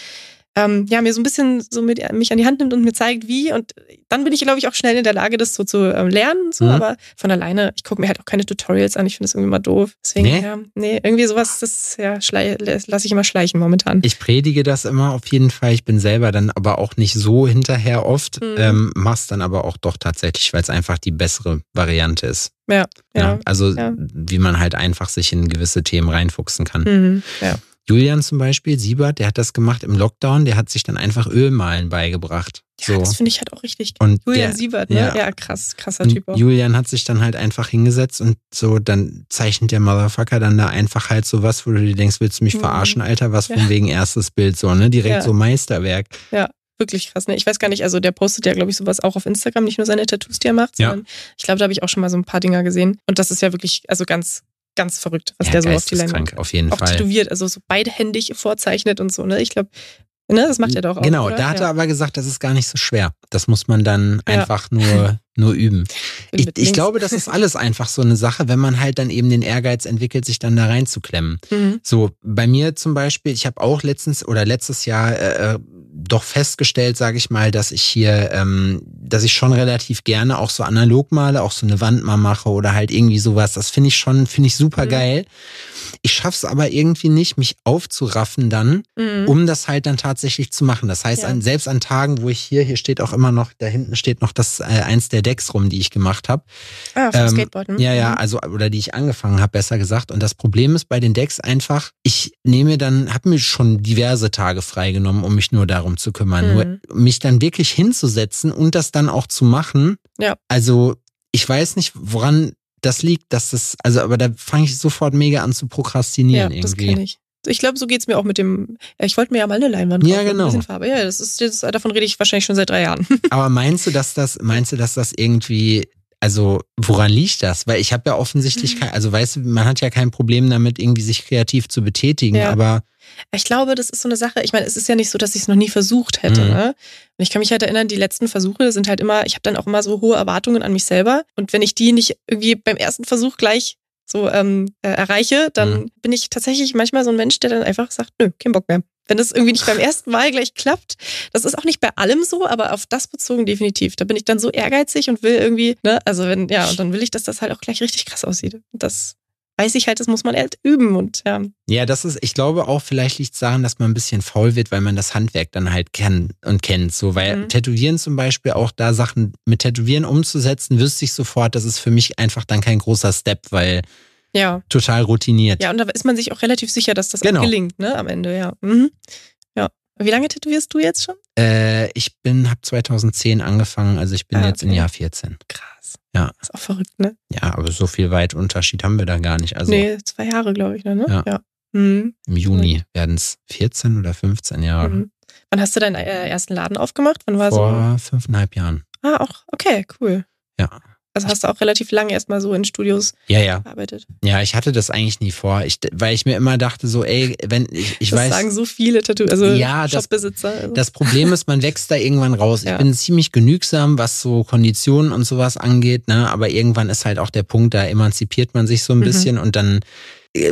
ähm, ja, mir so ein bisschen so mit, mich an die Hand nimmt und mir zeigt, wie. Und dann bin ich, glaube ich, auch schnell in der Lage, das so zu ähm, lernen. So. Mhm. Aber von alleine, ich gucke mir halt auch keine Tutorials an. Ich finde das irgendwie mal doof. Deswegen, nee? ja, nee, irgendwie sowas, das ja, lasse ich immer schleichen momentan. Ich predige das immer auf jeden Fall. Ich bin selber dann aber auch nicht so hinterher oft. Mhm. Ähm, mach's dann aber auch doch tatsächlich, weil es einfach die bessere Variante ist. Ja, ja. ja also, ja. wie man halt einfach sich in gewisse Themen reinfuchsen kann. Mhm, ja. Julian zum Beispiel, Siebert, der hat das gemacht im Lockdown, der hat sich dann einfach Ölmalen beigebracht. Ja, so. das finde ich halt auch richtig. Und Julian der, Siebert, ne? Ja, ja krass, krasser Typ auch. Julian hat sich dann halt einfach hingesetzt und so, dann zeichnet der Motherfucker dann da einfach halt so was, wo du dir denkst, willst du mich mhm. verarschen, Alter? Was ja. von wegen erstes Bild so, ne? Direkt ja. so Meisterwerk. Ja. Wirklich krass, ne? Ich weiß gar nicht, also der postet ja, glaube ich, sowas auch auf Instagram, nicht nur seine Tattoos, die er macht, sondern ja. ich glaube, da habe ich auch schon mal so ein paar Dinger gesehen. Und das ist ja wirklich, also ganz, ganz verrückt, was ja, der so auf die Leinwand auf jeden auch Fall. tätowiert, also so beidhändig vorzeichnet und so. Ne? Ich glaube, ne, das macht er doch auch. Genau, oder? da hat er aber gesagt, das ist gar nicht so schwer. Das muss man dann ja. einfach nur, nur üben. Ich, ich glaube, das ist alles einfach so eine Sache, wenn man halt dann eben den Ehrgeiz entwickelt, sich dann da reinzuklemmen. Mhm. So, bei mir zum Beispiel, ich habe auch letztens oder letztes Jahr äh, äh doch festgestellt, sage ich mal, dass ich hier, ähm, dass ich schon relativ gerne auch so analog male, auch so eine Wand mal mache oder halt irgendwie sowas. Das finde ich schon, finde ich super mhm. geil. Ich schaff's aber irgendwie nicht, mich aufzuraffen dann, mhm. um das halt dann tatsächlich zu machen. Das heißt, ja. an, selbst an Tagen, wo ich hier, hier steht auch immer noch, da hinten steht noch das äh, eins der Decks rum, die ich gemacht habe. Ah, vom ähm, Skateboarden. Ja, ja, mhm. also oder die ich angefangen habe, besser gesagt. Und das Problem ist bei den Decks einfach, ich nehme dann, habe mir schon diverse Tage freigenommen, um mich nur darum zu kümmern. Mhm. Nur mich dann wirklich hinzusetzen und das dann auch zu machen. Ja. Also ich weiß nicht, woran das liegt, dass das, also, aber da fange ich sofort mega an zu prokrastinieren ja, irgendwie. Das kenne ich. Ich glaube, so geht's mir auch mit dem. Ich wollte mir ja mal eine Leinwand kaufen, ja, genau. ein bisschen Farbe. Ja, das ist, das, davon rede ich wahrscheinlich schon seit drei Jahren. *laughs* Aber meinst du, dass das, meinst du, dass das irgendwie, also woran liegt das? Weil ich habe ja offensichtlich kein, also weißt du, man hat ja kein Problem damit, irgendwie sich kreativ zu betätigen, ja. aber ich glaube, das ist so eine Sache. Ich meine, es ist ja nicht so, dass ich es noch nie versucht hätte. Mhm. Ne? Und ich kann mich halt erinnern, die letzten Versuche sind halt immer, ich habe dann auch immer so hohe Erwartungen an mich selber. Und wenn ich die nicht irgendwie beim ersten Versuch gleich so ähm, äh, erreiche, dann mhm. bin ich tatsächlich manchmal so ein Mensch, der dann einfach sagt, nö, kein Bock mehr. Wenn das irgendwie nicht beim ersten Mal gleich klappt, das ist auch nicht bei allem so, aber auf das bezogen definitiv. Da bin ich dann so ehrgeizig und will irgendwie, ne, also wenn, ja, und dann will ich, dass das halt auch gleich richtig krass aussieht. Das weiß ich halt, das muss man halt üben und ja. Ja, das ist, ich glaube auch, vielleicht liegt es daran, dass man ein bisschen faul wird, weil man das Handwerk dann halt kennt und kennt. So, weil mhm. Tätowieren zum Beispiel auch da Sachen mit Tätowieren umzusetzen, wüsste ich sofort, das ist für mich einfach dann kein großer Step, weil ja. total routiniert. Ja, und da ist man sich auch relativ sicher, dass das genau. gelingt, ne, am Ende, ja. Mhm. Ja. Wie lange tätowierst du jetzt schon? Äh, ich bin, habe 2010 angefangen, also ich bin ah, jetzt okay. in Jahr 14. Krass. Ja. Ist auch verrückt, ne? Ja, aber so viel weit Unterschied haben wir da gar nicht. Also, nee, zwei Jahre, glaube ich, ne? Ja. ja. Mhm. Im Juni werden es 14 oder 15 Jahre. Mhm. Wann hast du deinen äh, ersten Laden aufgemacht? Wann war Vor so? fünfeinhalb Jahren. Ah, auch, okay, cool. Ja. Also hast du auch relativ lange erstmal so in Studios ja, ja. gearbeitet. Ja, ich hatte das eigentlich nie vor, ich, weil ich mir immer dachte so, ey, wenn ich, ich das weiß. sagen so viele Tattoo, also ja, Shopbesitzer. Das, also. das Problem ist, man wächst da irgendwann raus. Ja. Ich bin ziemlich genügsam, was so Konditionen und sowas angeht, ne? Aber irgendwann ist halt auch der Punkt, da emanzipiert man sich so ein mhm. bisschen und dann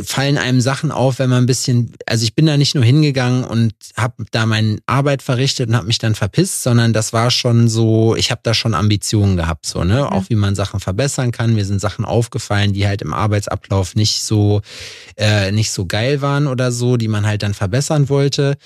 fallen einem Sachen auf, wenn man ein bisschen, also ich bin da nicht nur hingegangen und habe da meine Arbeit verrichtet und habe mich dann verpisst, sondern das war schon so, ich habe da schon Ambitionen gehabt, so, ne? Auch wie man Sachen verbessern kann. Mir sind Sachen aufgefallen, die halt im Arbeitsablauf nicht so, äh, nicht so geil waren oder so, die man halt dann verbessern wollte.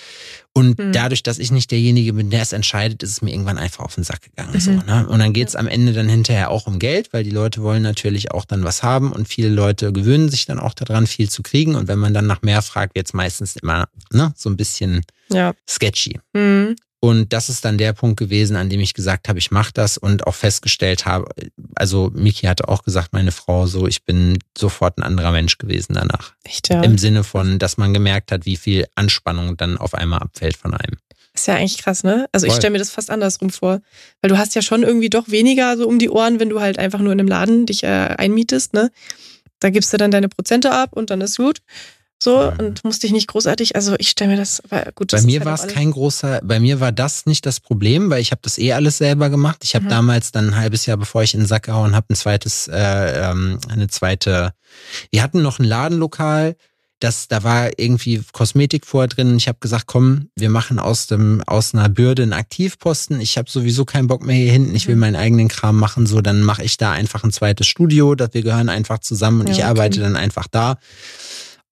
Und mhm. dadurch, dass ich nicht derjenige bin, der es entscheidet, ist es mir irgendwann einfach auf den Sack gegangen. Mhm. So, ne? Und dann geht's am Ende dann hinterher auch um Geld, weil die Leute wollen natürlich auch dann was haben und viele Leute gewöhnen sich dann auch daran, viel zu kriegen. Und wenn man dann nach mehr fragt, wird's meistens immer ne, so ein bisschen ja. sketchy. Mhm. Und das ist dann der Punkt gewesen, an dem ich gesagt habe, ich mache das und auch festgestellt habe, also Miki hatte auch gesagt, meine Frau, so, ich bin sofort ein anderer Mensch gewesen danach. Echt, ja. Im Sinne von, dass man gemerkt hat, wie viel Anspannung dann auf einmal abfällt von einem. Ist ja eigentlich krass, ne? Also Voll. ich stelle mir das fast andersrum vor. Weil du hast ja schon irgendwie doch weniger so um die Ohren, wenn du halt einfach nur in einem Laden dich äh, einmietest, ne? Da gibst du dann deine Prozente ab und dann ist gut so und musste ich nicht großartig, also ich stelle mir das war gut. Das bei mir halt war es kein großer, bei mir war das nicht das Problem, weil ich habe das eh alles selber gemacht. Ich habe mhm. damals dann ein halbes Jahr, bevor ich in den Sack gehauen habe, ein zweites, äh, ähm, eine zweite. Wir hatten noch ein Ladenlokal. Das, da war irgendwie Kosmetik vorher drin. Ich habe gesagt, komm, wir machen aus dem aus einer Bürde einen Aktivposten. Ich habe sowieso keinen Bock mehr hier hinten. Ich will mhm. meinen eigenen Kram machen. So, dann mache ich da einfach ein zweites Studio. dass wir gehören einfach zusammen und ja, ich arbeite dann einfach da.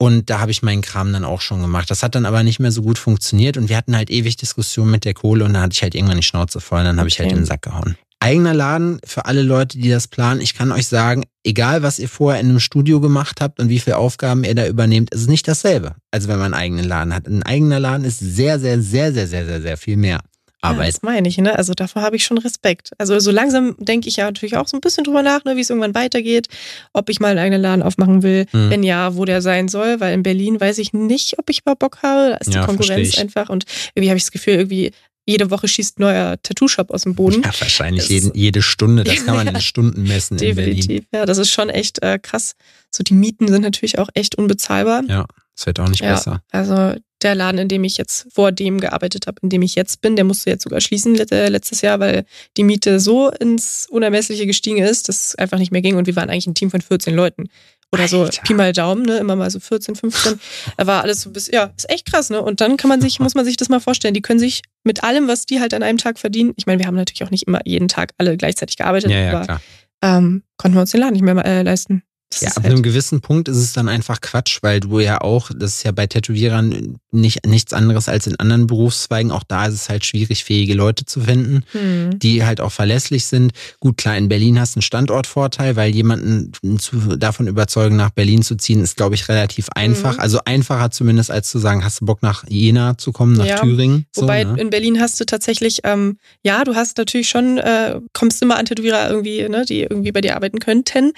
Und da habe ich meinen Kram dann auch schon gemacht. Das hat dann aber nicht mehr so gut funktioniert und wir hatten halt ewig Diskussionen mit der Kohle und dann hatte ich halt irgendwann die Schnauze voll und dann habe ich halt in den Sack gehauen. Eigener Laden für alle Leute, die das planen. Ich kann euch sagen, egal was ihr vorher in einem Studio gemacht habt und wie viele Aufgaben ihr da übernehmt, ist es nicht dasselbe, als wenn man einen eigenen Laden hat. Ein eigener Laden ist sehr, sehr, sehr, sehr, sehr, sehr, sehr viel mehr. Arbeit. Ja, das meine ich, ne? Also davor habe ich schon Respekt. Also so langsam denke ich ja natürlich auch so ein bisschen drüber nach, ne, wie es irgendwann weitergeht, ob ich mal einen eigenen Laden aufmachen will, mhm. wenn ja, wo der sein soll, weil in Berlin weiß ich nicht, ob ich mal Bock habe. Da ist ja, die Konkurrenz einfach und irgendwie habe ich das Gefühl, irgendwie jede Woche schießt neuer Tattoo-Shop aus dem Boden. Ja, wahrscheinlich jeden, jede Stunde. Das kann man *laughs* in Stunden messen Definitiv. in Berlin. Ja, das ist schon echt äh, krass. So die Mieten sind natürlich auch echt unbezahlbar. Ja, es wird auch nicht ja, besser. Also der Laden, in dem ich jetzt vor dem gearbeitet habe, in dem ich jetzt bin, der musste jetzt sogar schließen letztes Jahr, weil die Miete so ins Unermessliche gestiegen ist, dass es einfach nicht mehr ging. Und wir waren eigentlich ein Team von 14 Leuten. Oder so Alter. Pi mal Daumen, ne? Immer mal so 14, 15. Da war alles so bis, ja, ist echt krass, ne? Und dann kann man sich, muss man sich das mal vorstellen. Die können sich mit allem, was die halt an einem Tag verdienen, ich meine, wir haben natürlich auch nicht immer jeden Tag alle gleichzeitig gearbeitet, ja, ja, aber ähm, konnten wir uns den Laden nicht mehr äh, leisten. Das ja, ab halt einem gewissen Punkt ist es dann einfach Quatsch, weil du ja auch, das ist ja bei Tätowierern nicht, nichts anderes als in anderen Berufszweigen. Auch da ist es halt schwierig, fähige Leute zu finden, hm. die halt auch verlässlich sind. Gut, klar, in Berlin hast du einen Standortvorteil, weil jemanden zu, davon überzeugen, nach Berlin zu ziehen, ist, glaube ich, relativ einfach. Hm. Also einfacher zumindest, als zu sagen, hast du Bock nach Jena zu kommen, nach ja. Thüringen. So, Wobei ne? in Berlin hast du tatsächlich, ähm, ja, du hast natürlich schon, äh, kommst immer an Tätowierer irgendwie, ne, die irgendwie bei dir arbeiten könnten.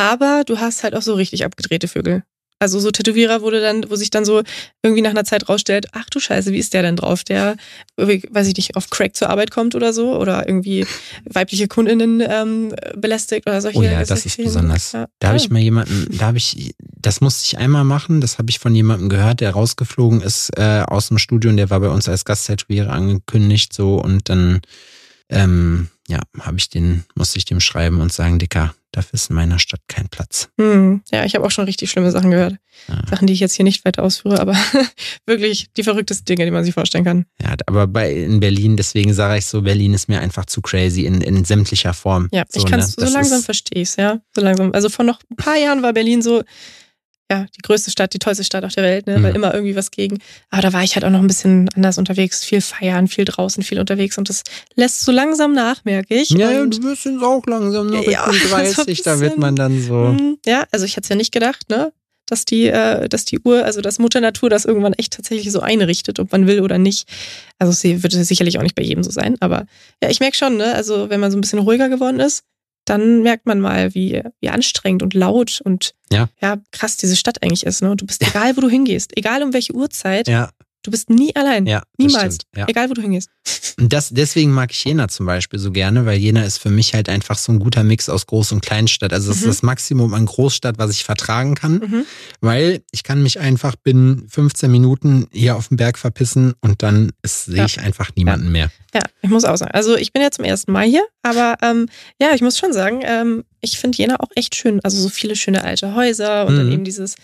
Aber du hast halt auch so richtig abgedrehte Vögel. Also so Tätowierer wurde dann, wo sich dann so irgendwie nach einer Zeit rausstellt, ach du Scheiße, wie ist der denn drauf? Der, weiß ich nicht, auf Crack zur Arbeit kommt oder so oder irgendwie *laughs* weibliche Kundinnen ähm, belästigt oder solche. Oh ja, das ist besonders. Ja. Da habe ich mal jemanden, da habe ich, das musste ich einmal machen, das habe ich von jemandem gehört, der rausgeflogen ist äh, aus dem Studio und der war bei uns als Gasttätowierer angekündigt so und dann ähm, ja, habe ich den, musste ich dem schreiben und sagen, Dicker, dafür ist in meiner Stadt kein Platz. Hm, ja, ich habe auch schon richtig schlimme Sachen gehört. Ja. Sachen, die ich jetzt hier nicht weiter ausführe, aber *laughs* wirklich die verrücktesten Dinge, die man sich vorstellen kann. Ja, aber bei in Berlin, deswegen sage ich so, Berlin ist mir einfach zu crazy in, in sämtlicher Form. Ja, so, ich kann es ne? so langsam verstehe ich ja. So langsam. Also vor noch ein paar Jahren war Berlin so, ja, die größte Stadt, die tollste Stadt auf der Welt, ne? weil immer irgendwie was gegen. Aber da war ich halt auch noch ein bisschen anders unterwegs, viel feiern, viel draußen, viel unterwegs und das lässt so langsam nach, merke ich. Ja, und du wirst jetzt auch langsam noch ja, 30, *laughs* so da wird man dann so. Mhm, ja, also ich hätte es ja nicht gedacht, ne? Dass die, äh, dass die Uhr, also dass Mutter Natur das irgendwann echt tatsächlich so einrichtet, ob man will oder nicht. Also sie wird sicherlich auch nicht bei jedem so sein, aber ja, ich merke schon, ne? Also wenn man so ein bisschen ruhiger geworden ist, dann merkt man mal, wie, wie anstrengend und laut und ja. ja krass diese Stadt eigentlich ist. Ne? Du bist egal, wo du hingehst, egal um welche Uhrzeit. Ja. Du bist nie allein. Ja, Niemals. Ja. Egal, wo du hingehst. Und das, deswegen mag ich Jena zum Beispiel so gerne, weil Jena ist für mich halt einfach so ein guter Mix aus Groß- und Kleinstadt. Also es mhm. ist das Maximum an Großstadt, was ich vertragen kann, mhm. weil ich kann mich einfach binnen 15 Minuten hier auf dem Berg verpissen und dann sehe ja. ich einfach niemanden ja. mehr. Ja, ich muss auch sagen. Also ich bin ja zum ersten Mal hier, aber ähm, ja, ich muss schon sagen, ähm, ich finde Jena auch echt schön. Also so viele schöne alte Häuser und mhm. dann eben dieses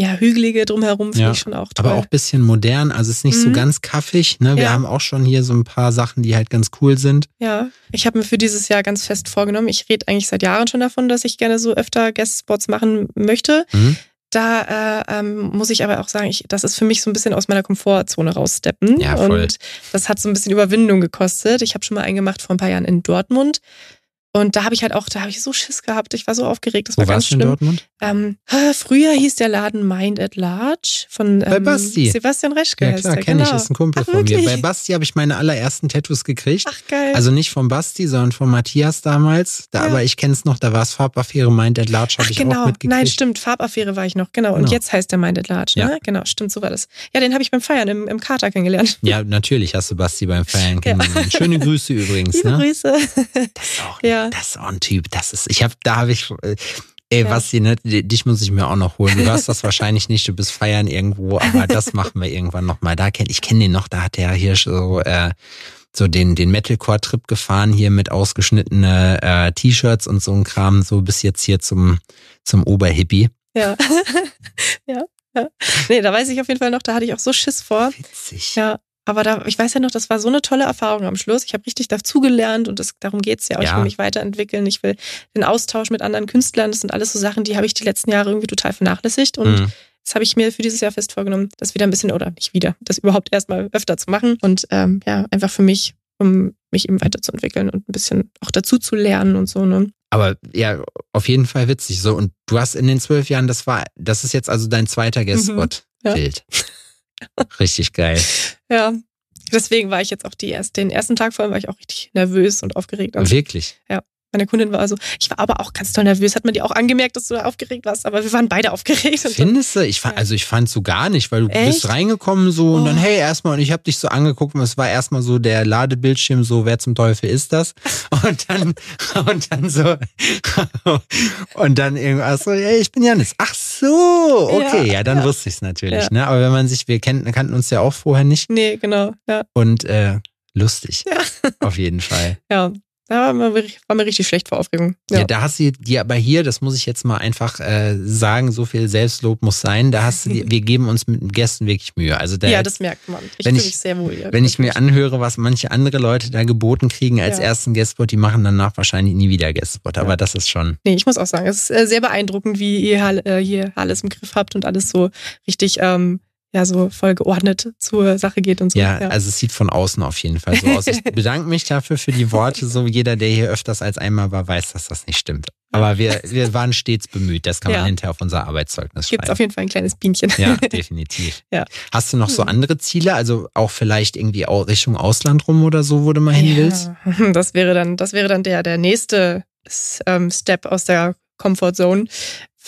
ja, hügelige drumherum finde ja, ich schon auch toll. Aber auch ein bisschen modern, also es ist nicht mhm. so ganz kaffig. Ne? Wir ja. haben auch schon hier so ein paar Sachen, die halt ganz cool sind. Ja, ich habe mir für dieses Jahr ganz fest vorgenommen, ich rede eigentlich seit Jahren schon davon, dass ich gerne so öfter Guest-Spots machen möchte. Mhm. Da äh, ähm, muss ich aber auch sagen, ich, das ist für mich so ein bisschen aus meiner Komfortzone raussteppen. Ja, voll. Und das hat so ein bisschen Überwindung gekostet. Ich habe schon mal einen gemacht vor ein paar Jahren in Dortmund. Und da habe ich halt auch, da habe ich so Schiss gehabt. Ich war so aufgeregt. Das Wo war ganz schlimm. In Dortmund? Ähm, früher hieß der Laden Mind at Large von ähm, Basti. Sebastian Reschke. Ja klar, kenne genau. ich, ist ein Kumpel Ach, von wirklich? mir. Bei Basti habe ich meine allerersten Tattoos gekriegt. Ach geil. Also nicht von Basti, sondern von Matthias damals. Da, ja. Aber ich kenne es noch, da war es Farbaffäre Mind at Large, habe ich genau. auch mitgekriegt. Nein, stimmt, Farbaffäre war ich noch, genau. Und genau. jetzt heißt der Mind at Large, ne? Ja. Genau, stimmt, so war das. Ja, den habe ich beim Feiern im, im Kater kennengelernt. Ja, natürlich hast du Basti beim Feiern *laughs* kennengelernt. Ja. Schöne Grüße übrigens. Liebe ne? Grüße. Das ist auch, ja. Das ist auch ein Typ das ist, ich habe, da habe ich, äh, ey, ja. was ne, dich muss ich mir auch noch holen. Du hörst das wahrscheinlich nicht, du bist feiern irgendwo, aber das machen wir irgendwann nochmal. Da kenn, ich kenne den noch, da hat der hier so, äh, so den, den Metalcore-Trip gefahren, hier mit ausgeschnittene äh, T-Shirts und so ein Kram, so bis jetzt hier zum, zum Oberhippie. Ja. *laughs* ja. Ja. Nee, da weiß ich auf jeden Fall noch, da hatte ich auch so Schiss vor. Witzig. Ja, aber da, ich weiß ja noch, das war so eine tolle Erfahrung am Schluss. Ich habe richtig dazugelernt und das, darum geht's ja. ja. Ich will mich weiterentwickeln. Ich will den Austausch mit anderen Künstlern. Das sind alles so Sachen, die habe ich die letzten Jahre irgendwie total vernachlässigt. Und mhm. das habe ich mir für dieses Jahr fest vorgenommen, das wieder ein bisschen, oder nicht wieder, das überhaupt erstmal öfter zu machen. Und ähm, ja, einfach für mich, um mich eben weiterzuentwickeln und ein bisschen auch dazu zu lernen und so. Ne? Aber ja, auf jeden Fall witzig. So, und du hast in den zwölf Jahren, das war, das ist jetzt also dein zweiter Guestspot. Mhm, ja. Wild. Richtig geil. Ja. Deswegen war ich jetzt auch die erste, den ersten Tag vor allem war ich auch richtig nervös und aufgeregt. Und Wirklich? Ja. Meine Kundin war also, ich war aber auch ganz toll nervös. Hat man dir auch angemerkt, dass du da aufgeregt warst, aber wir waren beide aufgeregt. Findest du? Ich fand, also ich fand so gar nicht, weil du Echt? bist reingekommen so und dann, oh. hey, erstmal, und ich habe dich so angeguckt und es war erstmal so der Ladebildschirm, so, wer zum Teufel ist das? *laughs* Und dann, und dann so, *laughs* und dann irgendwas so, hey, ich bin Janis. Ach so, okay, ja, ja dann ja. wusste ich es natürlich, ja. ne? Aber wenn man sich, wir kannten, kannten uns ja auch vorher nicht. Nee, genau, ja. Und äh, lustig. Ja. Auf jeden Fall. *laughs* Ja, da war mir, war mir richtig schlecht vor Aufregung. Ja. ja, da hast du dir aber hier, das muss ich jetzt mal einfach äh, sagen, so viel Selbstlob muss sein. Da hast du, wir geben uns mit den Gästen wirklich Mühe. Also da, ja, das merkt man. Ich fühle mich sehr wohl. Ja, wenn ich mir anhöre, was manche andere Leute da geboten kriegen als ja. ersten Guestspot, die machen danach wahrscheinlich nie wieder Guestspot. Aber das ist schon. Nee, ich muss auch sagen, es ist äh, sehr beeindruckend, wie ihr äh, hier alles im Griff habt und alles so richtig ähm, ja so voll geordnet zur Sache geht und so. Ja, ja, also es sieht von außen auf jeden Fall so aus. Ich *laughs* bedanke mich dafür für die Worte. So jeder, der hier öfters als einmal war, weiß, dass das nicht stimmt. Aber wir, wir waren stets bemüht. Das kann man ja. hinterher auf unser Arbeitszeugnis schreiben. Gibt auf jeden Fall ein kleines Bienchen. Ja, *laughs* definitiv. ja. Hast du noch so hm. andere Ziele? Also auch vielleicht irgendwie auch Richtung Ausland rum oder so, wo du mal hin willst? *laughs* Das wäre dann, das wäre dann der, der nächste ähm, Step aus der Comfort Zone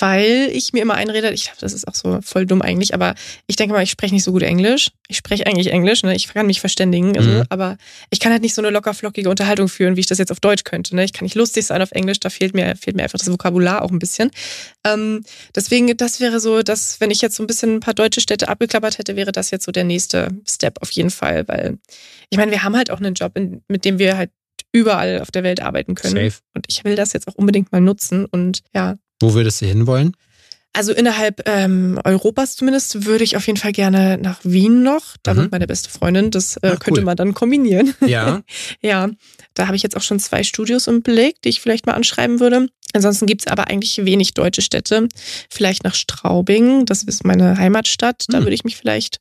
weil ich mir immer einrede, ich glaube, das ist auch so voll dumm eigentlich, aber ich denke mal, ich spreche nicht so gut Englisch. Ich spreche eigentlich Englisch, ne? ich kann mich verständigen, also, mhm. aber ich kann halt nicht so eine lockerflockige Unterhaltung führen, wie ich das jetzt auf Deutsch könnte. Ne? Ich kann nicht lustig sein auf Englisch, da fehlt mir, fehlt mir einfach das Vokabular auch ein bisschen. Ähm, deswegen, das wäre so, dass, wenn ich jetzt so ein bisschen ein paar deutsche Städte abgeklappert hätte, wäre das jetzt so der nächste Step auf jeden Fall, weil ich meine, wir haben halt auch einen Job, in, mit dem wir halt überall auf der Welt arbeiten können. Safe. Und ich will das jetzt auch unbedingt mal nutzen. Und ja, wo würdest du hinwollen? Also innerhalb ähm, Europas zumindest würde ich auf jeden Fall gerne nach Wien noch. Da mhm. wohnt meine beste Freundin. Das äh, Ach, könnte man dann kombinieren. Ja. *laughs* ja, da habe ich jetzt auch schon zwei Studios im Blick, die ich vielleicht mal anschreiben würde. Ansonsten gibt es aber eigentlich wenig deutsche Städte. Vielleicht nach Straubing, das ist meine Heimatstadt. Da mhm. würde ich mich vielleicht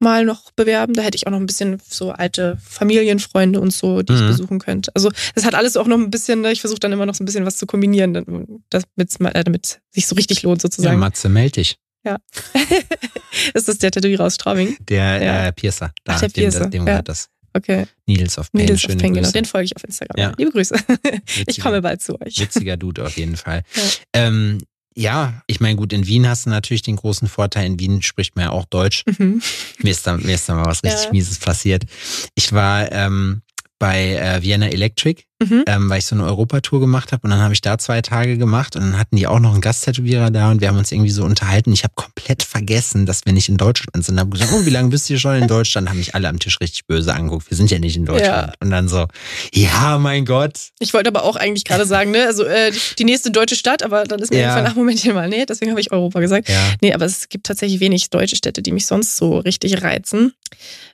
mal noch bewerben. Da hätte ich auch noch ein bisschen so alte Familienfreunde und so, die mhm. ich besuchen könnte. Also das hat alles auch noch ein bisschen, ne, ich versuche dann immer noch so ein bisschen was zu kombinieren, damit äh, damit sich so richtig lohnt sozusagen. Ja, Matze, meld dich. Ja. *laughs* ist das der Tätowierer aus Straubing? Der ja. äh, Piercer. Da, Ach, der Piercer. Dem, dem ja. das. Okay. Needles of Pain. Needles of Pain, genau. Den folge ich auf Instagram. Ja. Liebe Grüße. Witziger, *laughs* ich komme bald zu euch. Witziger Dude auf jeden Fall. Ja. Ähm, ja, ich meine, gut, in Wien hast du natürlich den großen Vorteil, in Wien spricht man ja auch Deutsch. Mhm. Mir, ist da, mir ist da mal was richtig ja. Mieses passiert. Ich war ähm, bei äh, Vienna Electric, mhm. ähm, weil ich so eine Europatour gemacht habe und dann habe ich da zwei Tage gemacht und dann hatten die auch noch einen Gasttätowierer da und wir haben uns irgendwie so unterhalten. Ich habe komplett vergessen, dass wir nicht in Deutschland sind. Habe gesagt, oh, wie lange bist du schon in Deutschland? Haben mich alle am Tisch richtig böse angeguckt. Wir sind ja nicht in Deutschland. Ja. Und dann so, ja, mein Gott. Ich wollte aber auch eigentlich gerade sagen, ne, also äh, die nächste deutsche Stadt, aber dann ist mir ja. einfach nach Momentchen mal, nee, deswegen habe ich Europa gesagt. Ja. Nee, aber es gibt tatsächlich wenig deutsche Städte, die mich sonst so richtig reizen.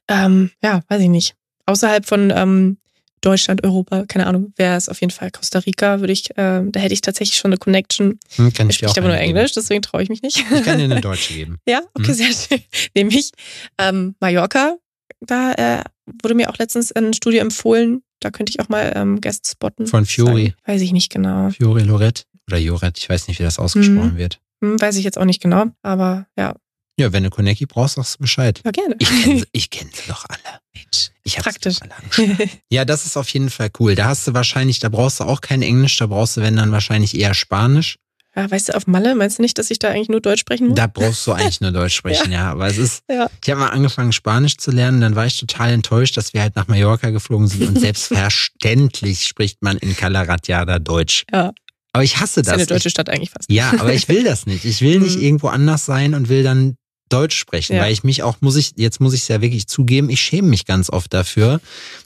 Ähm, ja, weiß ich nicht außerhalb von ähm, Deutschland, Europa, keine Ahnung, wäre es auf jeden Fall Costa Rica, würde ich, äh, da hätte ich tatsächlich schon eine Connection. Hm, kann ich, ich spreche aber nur Englisch, geben. deswegen traue ich mich nicht. Ich kann dir eine *laughs* Deutsche geben. ja, okay, hm. sehr schön. Nämlich ähm, Mallorca, da äh, wurde mir auch letztens ein Studio empfohlen, da könnte ich auch mal ähm, Guest spotten. Von Fiori. Sagen. Weiß ich nicht genau. Fiori Lorette oder Joret, ich weiß nicht, wie das ausgesprochen hm. wird. Hm, weiß ich jetzt auch nicht genau, aber ja, ja, wenn du Konecki brauchst, sagst du Bescheid. Ja, gerne. Ich kenne *laughs* ich kenn sie doch alle. Mensch, ich Praktisch. Alle *laughs* ja, das ist auf jeden Fall cool. Da hast du wahrscheinlich, da brauchst du auch kein Englisch, da brauchst du, wenn dann wahrscheinlich eher Spanisch. Ja, weißt du, auf Malle meinst du nicht, dass ich da eigentlich nur Deutsch sprechen muss? Da brauchst du eigentlich nur Deutsch *laughs* sprechen, ja. ja. Aber es ist, ja. ich habe mal angefangen, Spanisch zu lernen, dann war ich total enttäuscht, dass wir halt nach Mallorca geflogen sind und selbstverständlich spricht man in Calaratjada Deutsch. Ja. Aber ich hasse das. Das ist eine deutsche Stadt eigentlich fast. Ja, aber ich will das nicht. Ich will nicht mhm. irgendwo anders sein und will dann Deutsch sprechen, ja. weil ich mich auch, muss ich, jetzt muss ich es ja wirklich zugeben, ich schäme mich ganz oft dafür,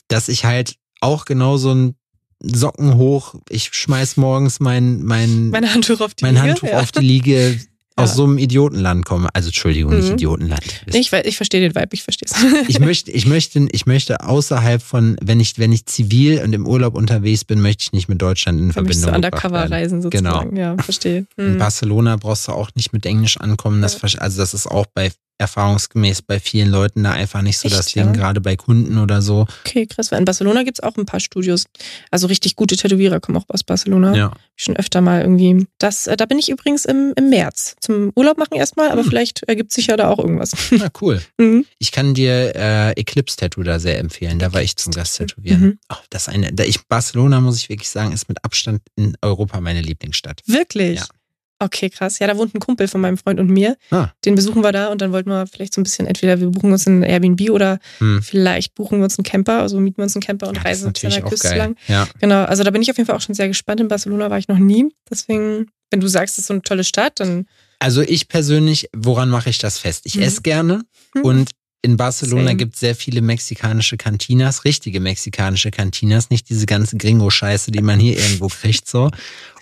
dass ich halt auch genau so ein Socken hoch, ich schmeiß morgens mein, mein, mein Handtuch auf die mein Liege, Handtuch ja. auf die Liege aus so einem Idiotenland komme. Also Entschuldigung, mhm. nicht Idiotenland. Ich, ich verstehe den Vibe, ich verstehe es. ich möchte, ich möchte, ich möchte außerhalb von, wenn ich, wenn ich zivil und im Urlaub unterwegs bin, möchte ich nicht mit Deutschland in Dann Verbindung. So undercover reisen sozusagen. Genau. Ja, verstehe. Mhm. In Barcelona brauchst du auch nicht mit Englisch ankommen. Das, also das ist auch bei erfahrungsgemäß bei vielen Leuten da einfach nicht so Echt, das Ding, ja? gerade bei Kunden oder so. Okay, krass. Weil in Barcelona gibt es auch ein paar Studios. Also richtig gute Tätowierer kommen auch aus Barcelona. Ja. Schon öfter mal irgendwie. Das, äh, da bin ich übrigens im, im März. Zum Urlaub machen erstmal, aber hm. vielleicht ergibt sich ja da auch irgendwas. Na *laughs* cool. Mhm. Ich kann dir äh, Eclipse Tattoo da sehr empfehlen. Da war ich zum Gast tätowieren. Mhm. Oh, das eine, da ich, Barcelona, muss ich wirklich sagen, ist mit Abstand in Europa meine Lieblingsstadt. Wirklich? Ja. Okay, krass. Ja, da wohnt ein Kumpel von meinem Freund und mir. Ah. Den besuchen wir da und dann wollten wir vielleicht so ein bisschen, entweder wir buchen uns ein Airbnb oder hm. vielleicht buchen wir uns einen Camper, also mieten wir uns einen Camper und ja, reisen zu der Küste lang. Ja. Genau, also da bin ich auf jeden Fall auch schon sehr gespannt. In Barcelona war ich noch nie. Deswegen, wenn du sagst, es ist so eine tolle Stadt, dann. Also ich persönlich, woran mache ich das fest? Ich hm. esse gerne hm. und in Barcelona gibt es sehr viele mexikanische Cantinas, richtige mexikanische Cantinas, nicht diese ganze Gringo-Scheiße, die man hier irgendwo kriegt, so.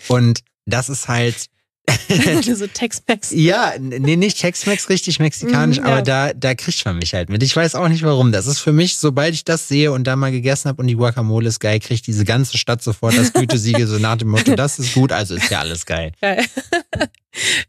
Und das ist halt, *laughs* so Tex-Mex. Ja, nee, nicht Tex-Mex, richtig mexikanisch, mm, ja. aber da, da kriegt man mich halt mit. Ich weiß auch nicht warum. Das ist für mich, sobald ich das sehe und da mal gegessen habe und die Guacamole ist geil, kriegt diese ganze Stadt sofort das Gütesiegel, so nach dem Motto, das ist gut, also ist ja alles geil. *laughs* Ja,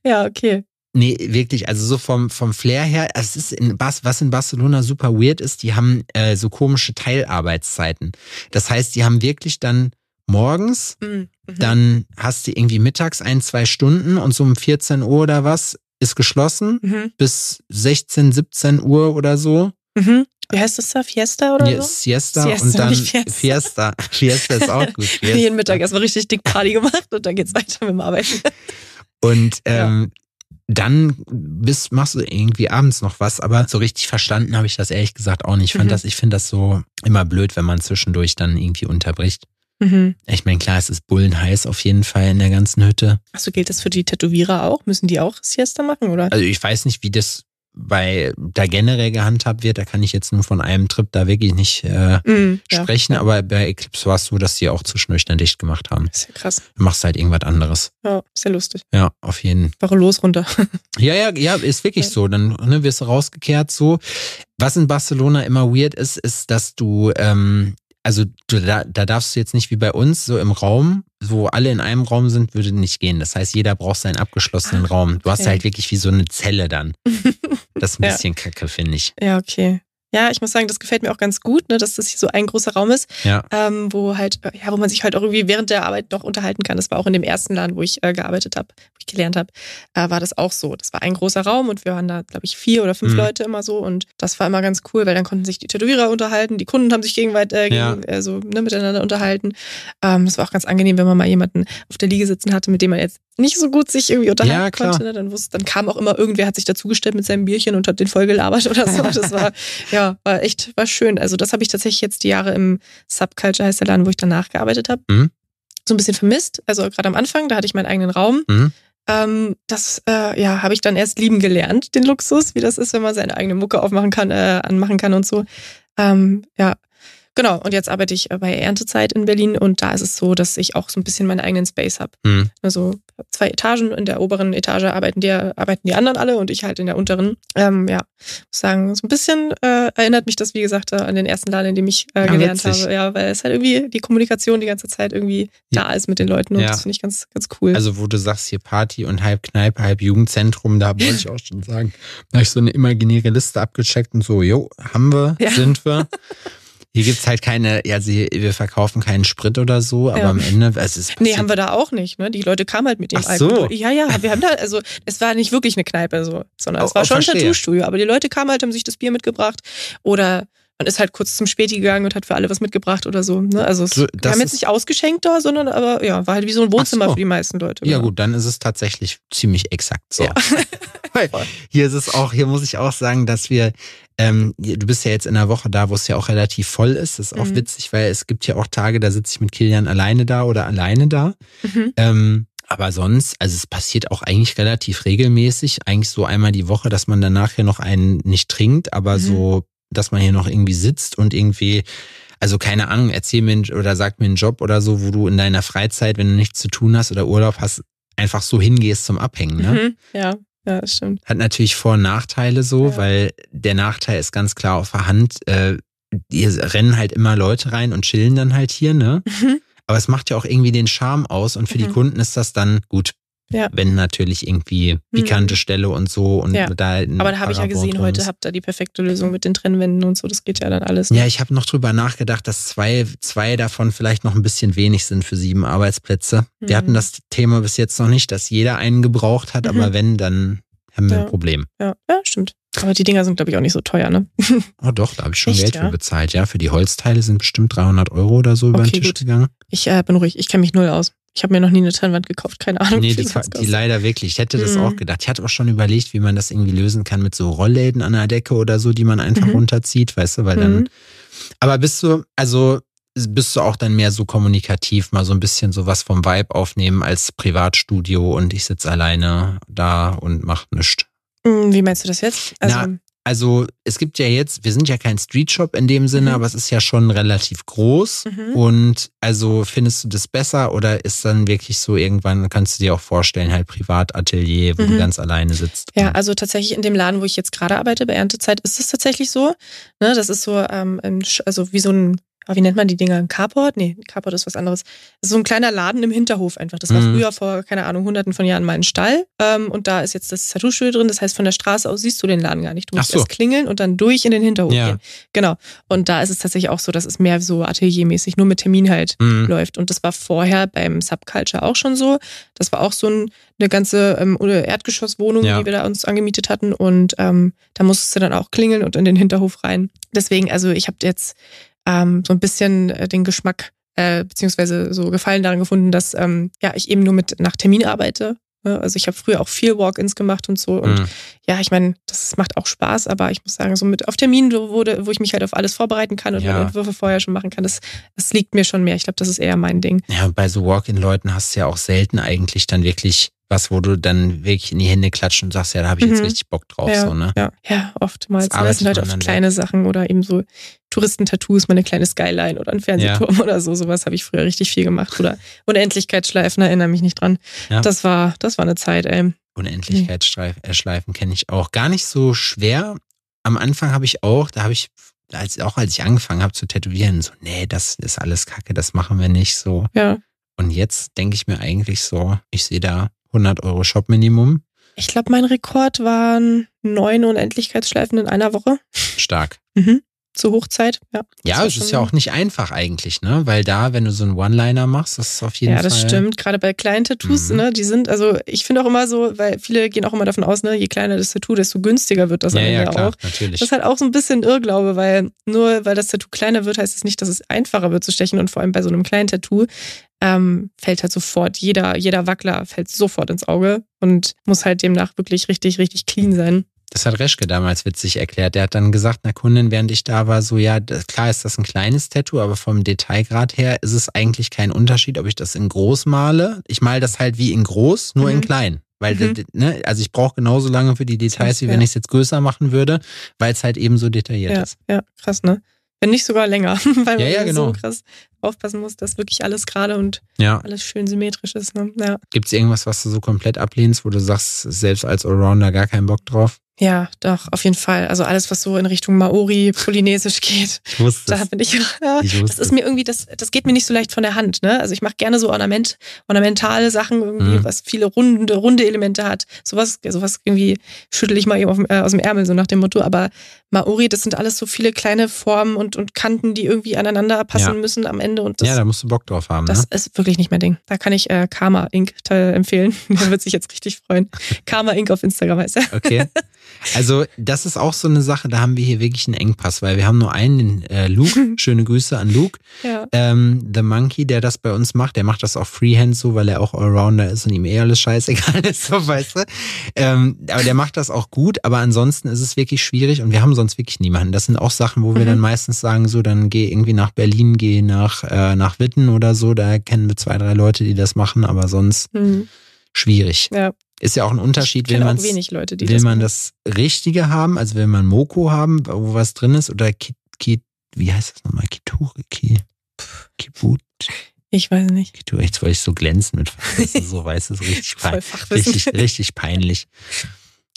ja okay. Nee, wirklich, also so vom, vom Flair her, es ist in Bas, was in Barcelona super weird ist, die haben äh, so komische Teilarbeitszeiten. Das heißt, die haben wirklich dann morgens, mhm. dann hast du irgendwie mittags ein, zwei Stunden und so um 14 Uhr oder was ist geschlossen mhm. bis 16, 17 Uhr oder so. Mhm. Wie heißt das da? Fiesta oder ja, so? Siesta, Siesta und dann Fiesta. Fiesta. *laughs* Fiesta ist auch gut. Fiesta. Jeden Mittag erstmal richtig dick Party gemacht und dann geht's weiter mit dem Arbeiten. Und ähm, ja. dann bist, machst du irgendwie abends noch was, aber so richtig verstanden habe ich das ehrlich gesagt auch nicht. Ich, mhm. ich finde das so immer blöd, wenn man zwischendurch dann irgendwie unterbricht. Mhm. Ich meine, klar, es ist bullenheiß auf jeden Fall in der ganzen Hütte. Achso, gilt das für die Tätowierer auch? Müssen die auch Siesta machen, oder? Also ich weiß nicht, wie das bei da generell gehandhabt wird, da kann ich jetzt nur von einem Trip da wirklich nicht äh, mm, sprechen, ja. aber bei Eclipse war es so, dass die auch zu schnüchtern dicht gemacht haben. ist ja krass. Du machst halt irgendwas anderes. Ja, ist ja lustig. Ja, auf jeden Fall. los runter. *laughs* ja, ja, ja, ist wirklich ja. so. Dann ne, wirst du rausgekehrt so. Was in Barcelona immer weird ist, ist, dass du ähm, also du, da, da darfst du jetzt nicht wie bei uns so im Raum, wo alle in einem Raum sind, würde nicht gehen. Das heißt, jeder braucht seinen abgeschlossenen ah, Raum. Du okay. hast halt wirklich wie so eine Zelle dann. *laughs* Das ist ein bisschen ja. kacke, finde ich. Ja, okay. Ja, ich muss sagen, das gefällt mir auch ganz gut, ne, dass das hier so ein großer Raum ist, ja. ähm, wo halt, äh, ja, wo man sich halt auch irgendwie während der Arbeit noch unterhalten kann. Das war auch in dem ersten Laden, wo ich äh, gearbeitet habe, wo ich gelernt habe, äh, war das auch so. Das war ein großer Raum und wir waren da, glaube ich, vier oder fünf mhm. Leute immer so und das war immer ganz cool, weil dann konnten sich die Tätowierer unterhalten, die Kunden haben sich gegenseitig äh, ja. gegen, äh, so, ne, miteinander unterhalten. Ähm, das war auch ganz angenehm, wenn man mal jemanden auf der Liege sitzen hatte, mit dem man jetzt nicht so gut sich irgendwie unterhalten ja, konnte. Ne? Dann, wusste, dann kam auch immer irgendwer, hat sich dazugestellt mit seinem Bierchen und hat den voll gelabert oder so. Das war ja ja, war echt, war schön. Also das habe ich tatsächlich jetzt die Jahre im Subculture heißt der Laden, wo ich danach gearbeitet habe, mhm. so ein bisschen vermisst. Also gerade am Anfang, da hatte ich meinen eigenen Raum. Mhm. Ähm, das äh, ja, habe ich dann erst lieben gelernt, den Luxus, wie das ist, wenn man seine eigene Mucke aufmachen kann, äh, anmachen kann und so. Ähm, ja, Genau, und jetzt arbeite ich äh, bei Erntezeit in Berlin und da ist es so, dass ich auch so ein bisschen meinen eigenen Space habe. Mhm. Also zwei Etagen, in der oberen Etage arbeiten die, arbeiten die anderen alle und ich halt in der unteren. Ähm, ja, muss sagen, so ein bisschen äh, erinnert mich das, wie gesagt, an den ersten Laden, in dem ich äh, gelernt ja, habe. Ja, weil es halt irgendwie die Kommunikation die ganze Zeit irgendwie ja. da ist mit den Leuten und ja. das finde ich ganz, ganz cool. Also, wo du sagst, hier Party und halb Kneipe, halb Jugendzentrum, da wollte ich auch schon sagen, da habe ich so eine imaginäre Liste abgecheckt und so, jo, haben wir, sind wir. *laughs* Hier gibt es halt keine, ja, sie, wir verkaufen keinen Sprit oder so, aber ja. am Ende, es ist. Nee, haben wir da auch nicht, ne? Die Leute kamen halt mit dem Ach so. Ja, ja, wir haben da, also es war nicht wirklich eine Kneipe so, sondern es oh, war oh, schon ein Tattoo-Studio, aber die Leute kamen halt, haben sich das Bier mitgebracht oder man ist halt kurz zum Späti gegangen und hat für alle was mitgebracht oder so. Ne? Also es, so, wir haben jetzt nicht ausgeschenkt da, sondern aber ja, war halt wie so ein Wohnzimmer so. für die meisten Leute. Ja, genau. gut, dann ist es tatsächlich ziemlich exakt so. Ja. *laughs* hier ist es auch, hier muss ich auch sagen, dass wir ähm, du bist ja jetzt in einer Woche da, wo es ja auch relativ voll ist. Das ist auch mhm. witzig, weil es gibt ja auch Tage, da sitze ich mit Kilian alleine da oder alleine da. Mhm. Ähm, aber sonst, also es passiert auch eigentlich relativ regelmäßig, eigentlich so einmal die Woche, dass man danach hier noch einen nicht trinkt, aber mhm. so, dass man hier noch irgendwie sitzt und irgendwie, also keine Ahnung, erzähl mir oder sag mir einen Job oder so, wo du in deiner Freizeit, wenn du nichts zu tun hast oder Urlaub hast, einfach so hingehst zum Abhängen, ne? Mhm, ja. Ja, das stimmt. Hat natürlich Vor- und Nachteile so, ja. weil der Nachteil ist ganz klar auf der Hand. Äh, hier rennen halt immer Leute rein und chillen dann halt hier, ne? Mhm. Aber es macht ja auch irgendwie den Charme aus und für mhm. die Kunden ist das dann gut. Ja. Wenn natürlich irgendwie pikante mhm. Stelle und so und ja. da Aber da habe ich ja gesehen, heute habt ihr die perfekte Lösung mit den Trennwänden und so, das geht ja dann alles. Ne? Ja, ich habe noch drüber nachgedacht, dass zwei, zwei davon vielleicht noch ein bisschen wenig sind für sieben Arbeitsplätze. Mhm. Wir hatten das Thema bis jetzt noch nicht, dass jeder einen gebraucht hat, aber mhm. wenn, dann haben wir ja. ein Problem. Ja. ja, stimmt. Aber die Dinger sind, glaube ich, auch nicht so teuer, ne? *laughs* Oh doch, da habe ich schon Echt, Geld ja? für bezahlt. Ja, für die Holzteile sind bestimmt 300 Euro oder so über okay, den Tisch gut. gegangen. Ich äh, bin ruhig, ich kenne mich null aus. Ich habe mir noch nie eine Trennwand gekauft, keine Ahnung. Nee, war, die leider wirklich. Ich hätte das mhm. auch gedacht. Ich hatte auch schon überlegt, wie man das irgendwie lösen kann mit so Rollläden an der Decke oder so, die man einfach mhm. runterzieht, weißt du, weil mhm. dann. Aber bist du, also bist du auch dann mehr so kommunikativ, mal so ein bisschen sowas vom Vibe aufnehmen als Privatstudio und ich sitze alleine da und mach nichts. Hm, wie meinst du das jetzt? Also, Na, also es gibt ja jetzt, wir sind ja kein Streetshop in dem Sinne, mhm. aber es ist ja schon relativ groß. Mhm. Und also findest du das besser oder ist dann wirklich so irgendwann, kannst du dir auch vorstellen, halt Privatatelier, wo mhm. du ganz alleine sitzt? Ja, also tatsächlich in dem Laden, wo ich jetzt gerade arbeite, bei Erntezeit, ist es tatsächlich so. Ne, das ist so, ähm, also wie so ein aber wie nennt man die Dinger? Ein Carport? Nee, Carport ist was anderes. So ein kleiner Laden im Hinterhof einfach. Das war mhm. früher vor, keine Ahnung, hunderten von Jahren mal ein Stall. Ähm, und da ist jetzt das Tattoo-Studio drin. Das heißt, von der Straße aus siehst du den Laden gar nicht. Du musst so. erst klingeln und dann durch in den Hinterhof ja. gehen. Genau. Und da ist es tatsächlich auch so, dass es mehr so ateliermäßig, nur mit Termin halt mhm. läuft. Und das war vorher beim Subculture auch schon so. Das war auch so ein, eine ganze ähm, Erdgeschosswohnung, ja. die wir da uns angemietet hatten. Und ähm, da musstest du dann auch klingeln und in den Hinterhof rein. Deswegen, also ich habe jetzt ähm, so ein bisschen äh, den Geschmack äh, beziehungsweise so Gefallen daran gefunden, dass ähm, ja ich eben nur mit nach Termin arbeite. Ne? Also ich habe früher auch viel Walk-ins gemacht und so. Und mhm. ja, ich meine, das macht auch Spaß, aber ich muss sagen, so mit auf Termin, wo, wo ich mich halt auf alles vorbereiten kann und ja. meine Entwürfe vorher schon machen kann, das, das liegt mir schon mehr. Ich glaube, das ist eher mein Ding. Ja, bei so Walk-in-Leuten hast du ja auch selten eigentlich dann wirklich was, wo du dann wirklich in die Hände klatscht und sagst, ja, da habe ich jetzt mhm. richtig Bock drauf. Ja, so, ne? ja. ja oftmals. Das, das sind halt oft kleine Sachen oder eben so Touristentattoos, mal eine kleine Skyline oder ein Fernsehturm ja. *laughs* oder so. Sowas habe ich früher richtig viel gemacht. Oder Unendlichkeitsschleifen, erinnere mich nicht dran. Ja. Das war, das war eine Zeit, ey. Unendlichkeitsschleifen kenne ich auch. Gar nicht so schwer. Am Anfang habe ich auch, da habe ich, als, auch als ich angefangen habe zu tätowieren, so, nee, das ist alles Kacke, das machen wir nicht so. Ja. Und jetzt denke ich mir eigentlich so, ich sehe da 100 Euro Shop-Minimum. Ich glaube, mein Rekord waren neun Unendlichkeitsschleifen in einer Woche. Stark. Mhm. Zur Hochzeit, ja. Ja, es ist ja auch nicht einfach eigentlich, ne? Weil da, wenn du so einen One-Liner machst, das ist auf jeden Fall. Ja, das Fall stimmt. Gerade bei kleinen Tattoos, mhm. ne? Die sind, also ich finde auch immer so, weil viele gehen auch immer davon aus, ne? Je kleiner das Tattoo, desto günstiger wird das ja, ja, klar, auch. Natürlich. Das ist halt auch so ein bisschen Irrglaube, weil nur weil das Tattoo kleiner wird, heißt es nicht, dass es einfacher wird zu stechen und vor allem bei so einem kleinen Tattoo ähm, fällt halt sofort, jeder, jeder Wackler fällt sofort ins Auge und muss halt demnach wirklich richtig, richtig clean sein. Das hat Reschke damals witzig erklärt. Der hat dann gesagt, einer Kundin, während ich da war, so, ja, klar ist das ein kleines Tattoo, aber vom Detailgrad her ist es eigentlich kein Unterschied, ob ich das in groß male. Ich male das halt wie in groß, nur mhm. in klein. Weil, mhm. ne, also ich brauche genauso lange für die Details, wie wenn ja. ich es jetzt größer machen würde, weil es halt eben so detailliert ja, ist. Ja, krass, ne? Wenn nicht sogar länger, *laughs* weil man ja, genau. so krass aufpassen muss, dass wirklich alles gerade und alles schön symmetrisch ist. Ne? Ja. Gibt es irgendwas, was du so komplett ablehnst, wo du sagst, selbst als Allrounder gar keinen Bock drauf? Ja, doch, auf jeden Fall. Also alles, was so in Richtung Maori, polynesisch geht. Ich wusste da bin ich, *laughs* ja, ich wusste. das ist mir irgendwie, das, das geht mir nicht so leicht von der Hand. Ne? Also ich mache gerne so Ornament, ornamentale Sachen irgendwie, mhm. was viele runde, runde Elemente hat. Sowas, sowas irgendwie schüttel ich mal eben äh, aus dem Ärmel, so nach dem Motto. Aber Maori, das sind alles so viele kleine Formen und, und Kanten, die irgendwie aneinander passen ja. müssen am Ende. Und das, ja, da musst du Bock drauf haben. Das ne? ist wirklich nicht mein Ding. Da kann ich äh, Karma Inc. empfehlen. *laughs* Der wird sich jetzt richtig freuen. Karma Inc. auf Instagram heißt er. Okay. *laughs* Also, das ist auch so eine Sache, da haben wir hier wirklich einen Engpass, weil wir haben nur einen, äh, Luke. *laughs* Schöne Grüße an Luke. Ja. Ähm, The Monkey, der das bei uns macht, der macht das auch Freehand so, weil er auch Allrounder ist und ihm eh alles scheißegal *laughs* ist, so weißt du. Ähm, aber der macht das auch gut, aber ansonsten ist es wirklich schwierig und wir haben sonst wirklich niemanden. Das sind auch Sachen, wo wir mhm. dann meistens sagen, so, dann geh irgendwie nach Berlin, geh nach, äh, nach Witten oder so, da kennen wir zwei, drei Leute, die das machen, aber sonst mhm. schwierig. Ja. Ist ja auch ein Unterschied, will, man will das man das Richtige haben, also will man Moko haben, wo was drin ist, oder Kit, Kit wie heißt das nochmal? Kituri, Ki, Kibut. Ich weiß nicht. Kituri, jetzt wollte ich so glänzen mit so weiß es *laughs* richtig, pein, richtig, richtig peinlich.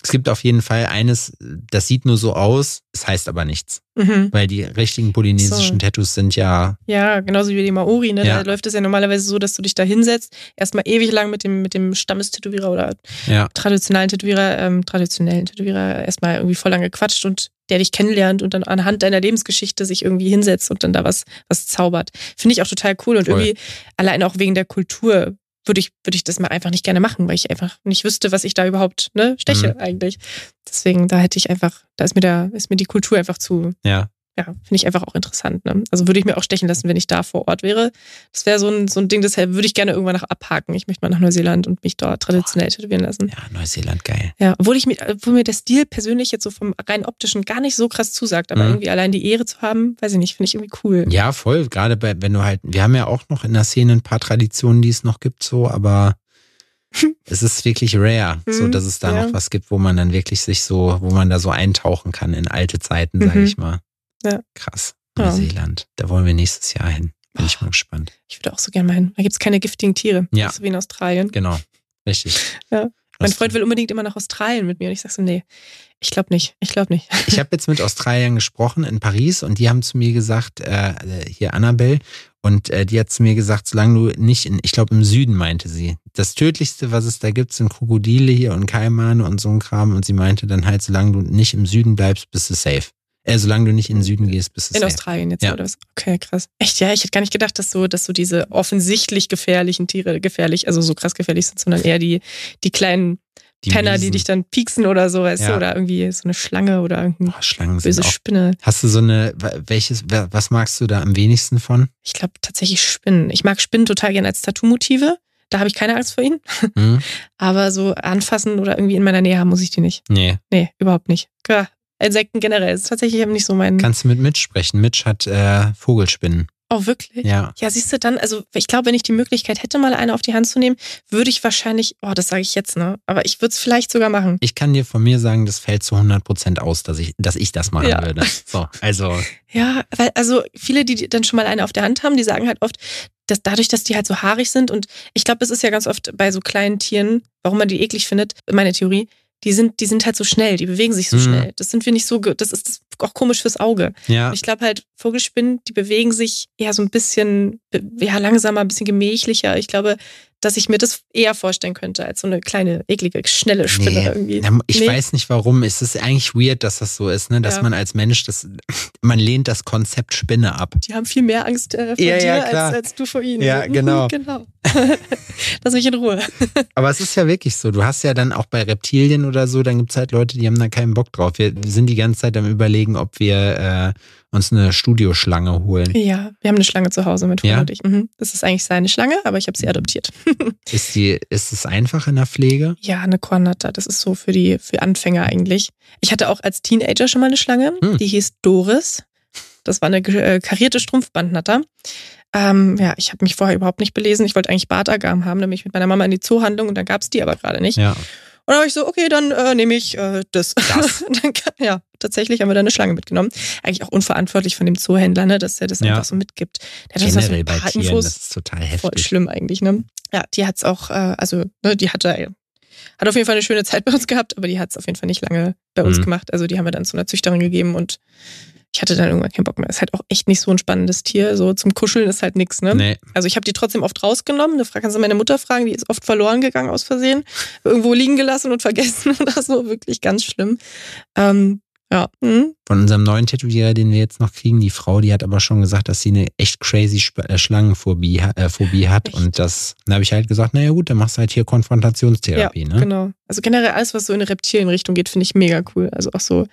Es gibt auf jeden Fall eines, das sieht nur so aus, es heißt aber nichts. Mhm. Weil die richtigen polynesischen so. Tattoos sind ja. Ja, genauso wie die Maori, ne? Ja. Da läuft es ja normalerweise so, dass du dich da hinsetzt, erstmal ewig lang mit dem, mit dem Stammestätowierer oder ja. traditionellen Tätowierer, ähm, traditionellen Tätowierer erstmal irgendwie voll lange quatscht und der dich kennenlernt und dann anhand deiner Lebensgeschichte sich irgendwie hinsetzt und dann da was, was zaubert. Finde ich auch total cool und voll. irgendwie allein auch wegen der Kultur würde ich, würde ich das mal einfach nicht gerne machen, weil ich einfach nicht wüsste, was ich da überhaupt ne, steche mhm. eigentlich. Deswegen, da hätte ich einfach, da ist mir da, ist mir die Kultur einfach zu, ja ja, finde ich einfach auch interessant. Ne? Also würde ich mir auch stechen lassen, wenn ich da vor Ort wäre. Das wäre so ein, so ein Ding, das würde ich gerne irgendwann noch abhaken. Ich möchte mal nach Neuseeland und mich dort traditionell Boah. tätowieren lassen. Ja, Neuseeland, geil. Ja, obwohl ich mir, obwohl mir der Stil persönlich jetzt so vom rein optischen gar nicht so krass zusagt, aber mhm. irgendwie allein die Ehre zu haben, weiß ich nicht, finde ich irgendwie cool. Ja, voll. Gerade bei, wenn du halt, wir haben ja auch noch in der Szene ein paar Traditionen, die es noch gibt, so, aber *laughs* es ist wirklich rare, so mhm, dass es da ja. noch was gibt, wo man dann wirklich sich so, wo man da so eintauchen kann in alte Zeiten, sage mhm. ich mal. Ja. Krass. Neuseeland. Da wollen wir nächstes Jahr hin. Bin oh, ich mal gespannt. Ich würde auch so gerne mal hin. Da gibt es keine giftigen Tiere. Ja. So wie in Australien. Genau. Richtig. Ja. Mein Freund will unbedingt immer nach Australien mit mir und ich sage so, nee, ich glaube nicht, ich glaube nicht. Ich habe jetzt mit Australiern gesprochen in Paris und die haben zu mir gesagt, äh, hier Annabelle, und äh, die hat zu mir gesagt, solange du nicht in, ich glaube im Süden meinte sie, das tödlichste, was es da gibt, sind Krokodile hier und Kaimane und so ein Kram. Und sie meinte dann halt, solange du nicht im Süden bleibst, bist du safe. Äh, solange du nicht in den Süden gehst, bist du In safe. Australien jetzt ja. oder was? Okay, krass. Echt, ja, ich hätte gar nicht gedacht, dass so, dass so diese offensichtlich gefährlichen Tiere gefährlich, also so krass gefährlich sind, sondern eher die, die kleinen die Penner, Miesen. die dich dann pieksen oder so, weißt ja. du, oder irgendwie so eine Schlange oder irgendeine oh, böse Spinne. Hast du so eine, welches, was magst du da am wenigsten von? Ich glaube tatsächlich Spinnen. Ich mag Spinnen total gerne als Tattoo-Motive. Da habe ich keine Angst vor ihnen. Mhm. *laughs* Aber so anfassen oder irgendwie in meiner Nähe haben muss ich die nicht. Nee. Nee, überhaupt nicht. Klar, Insekten generell. Das ist tatsächlich nicht so mein. Kannst du mit Mitch sprechen? Mitch hat äh, Vogelspinnen. Oh, wirklich? Ja. Ja, siehst du dann, also ich glaube, wenn ich die Möglichkeit hätte, mal eine auf die Hand zu nehmen, würde ich wahrscheinlich, oh, das sage ich jetzt, ne? Aber ich würde es vielleicht sogar machen. Ich kann dir von mir sagen, das fällt zu 100 Prozent aus, dass ich, dass ich das machen ja. würde. So, also. *laughs* ja, weil, also viele, die dann schon mal eine auf der Hand haben, die sagen halt oft, dass dadurch, dass die halt so haarig sind und ich glaube, es ist ja ganz oft bei so kleinen Tieren, warum man die eklig findet, meine Theorie, die sind, die sind halt so schnell, die bewegen sich so mhm. schnell. Das sind wir nicht so, das ist auch komisch fürs Auge. Ja. Ich glaube halt, Vogelspinnen, die bewegen sich eher so ein bisschen, ja, langsamer, ein bisschen gemächlicher. Ich glaube, dass ich mir das eher vorstellen könnte als so eine kleine, eklige, schnelle Spinne nee. irgendwie. Ich nee. weiß nicht warum. Es ist eigentlich weird, dass das so ist, ne? dass ja. man als Mensch, das, man lehnt das Konzept Spinne ab. Die haben viel mehr Angst äh, vor ja, dir ja, als, als, du vor ihnen. Ja, genau. *laughs* genau. *laughs* Lass mich in Ruhe. *laughs* Aber es ist ja wirklich so. Du hast ja dann auch bei Reptilien oder so, dann gibt es halt Leute, die haben da keinen Bock drauf. Wir sind die ganze Zeit am überlegen, ob wir, äh, uns eine Studioschlange holen. Ja, wir haben eine Schlange zu Hause mit ja? ich. Mhm. Das ist eigentlich seine Schlange, aber ich habe sie adoptiert. *laughs* ist die, ist es einfach in der Pflege? Ja, eine Kornata. Das ist so für die für Anfänger eigentlich. Ich hatte auch als Teenager schon mal eine Schlange, hm. die hieß Doris. Das war eine äh, karierte Strumpfbandnatter. Ähm, ja, ich habe mich vorher überhaupt nicht belesen. Ich wollte eigentlich Bartagam haben, nämlich mit meiner Mama in die Zoohandlung und dann gab es die aber gerade nicht. Ja. Und dann habe ich so, okay, dann äh, nehme ich äh, das. das. *laughs* dann, ja, tatsächlich haben wir da eine Schlange mitgenommen. Eigentlich auch unverantwortlich von dem Zoohändler, ne, dass er das ja. einfach so mitgibt. Der hat Generell uns bei Tieren, das ist total heftig. Voll schlimm eigentlich, ne? Ja, die hat's auch, äh, also, ne, die hatte, hat auf jeden Fall eine schöne Zeit bei uns gehabt, aber die hat's auf jeden Fall nicht lange bei uns mhm. gemacht. Also die haben wir dann zu einer Züchterin gegeben und ich hatte dann irgendwann keinen Bock mehr. Ist halt auch echt nicht so ein spannendes Tier. So zum Kuscheln ist halt nix, ne? Nee. Also ich habe die trotzdem oft rausgenommen. Da kannst du meine Mutter fragen, die ist oft verloren gegangen aus Versehen. Irgendwo liegen gelassen und vergessen *laughs* oder so. Wirklich ganz schlimm. Ähm, ja. Mhm. Von unserem neuen Tätowierer, den wir jetzt noch kriegen, die Frau, die hat aber schon gesagt, dass sie eine echt crazy äh, Schlangenphobie äh, Phobie hat. Echt? Und das, da habe ich halt gesagt, naja gut, dann machst du halt hier Konfrontationstherapie, ja, ne? Genau. Also generell alles, was so in eine Reptilienrichtung geht, finde ich mega cool. Also auch so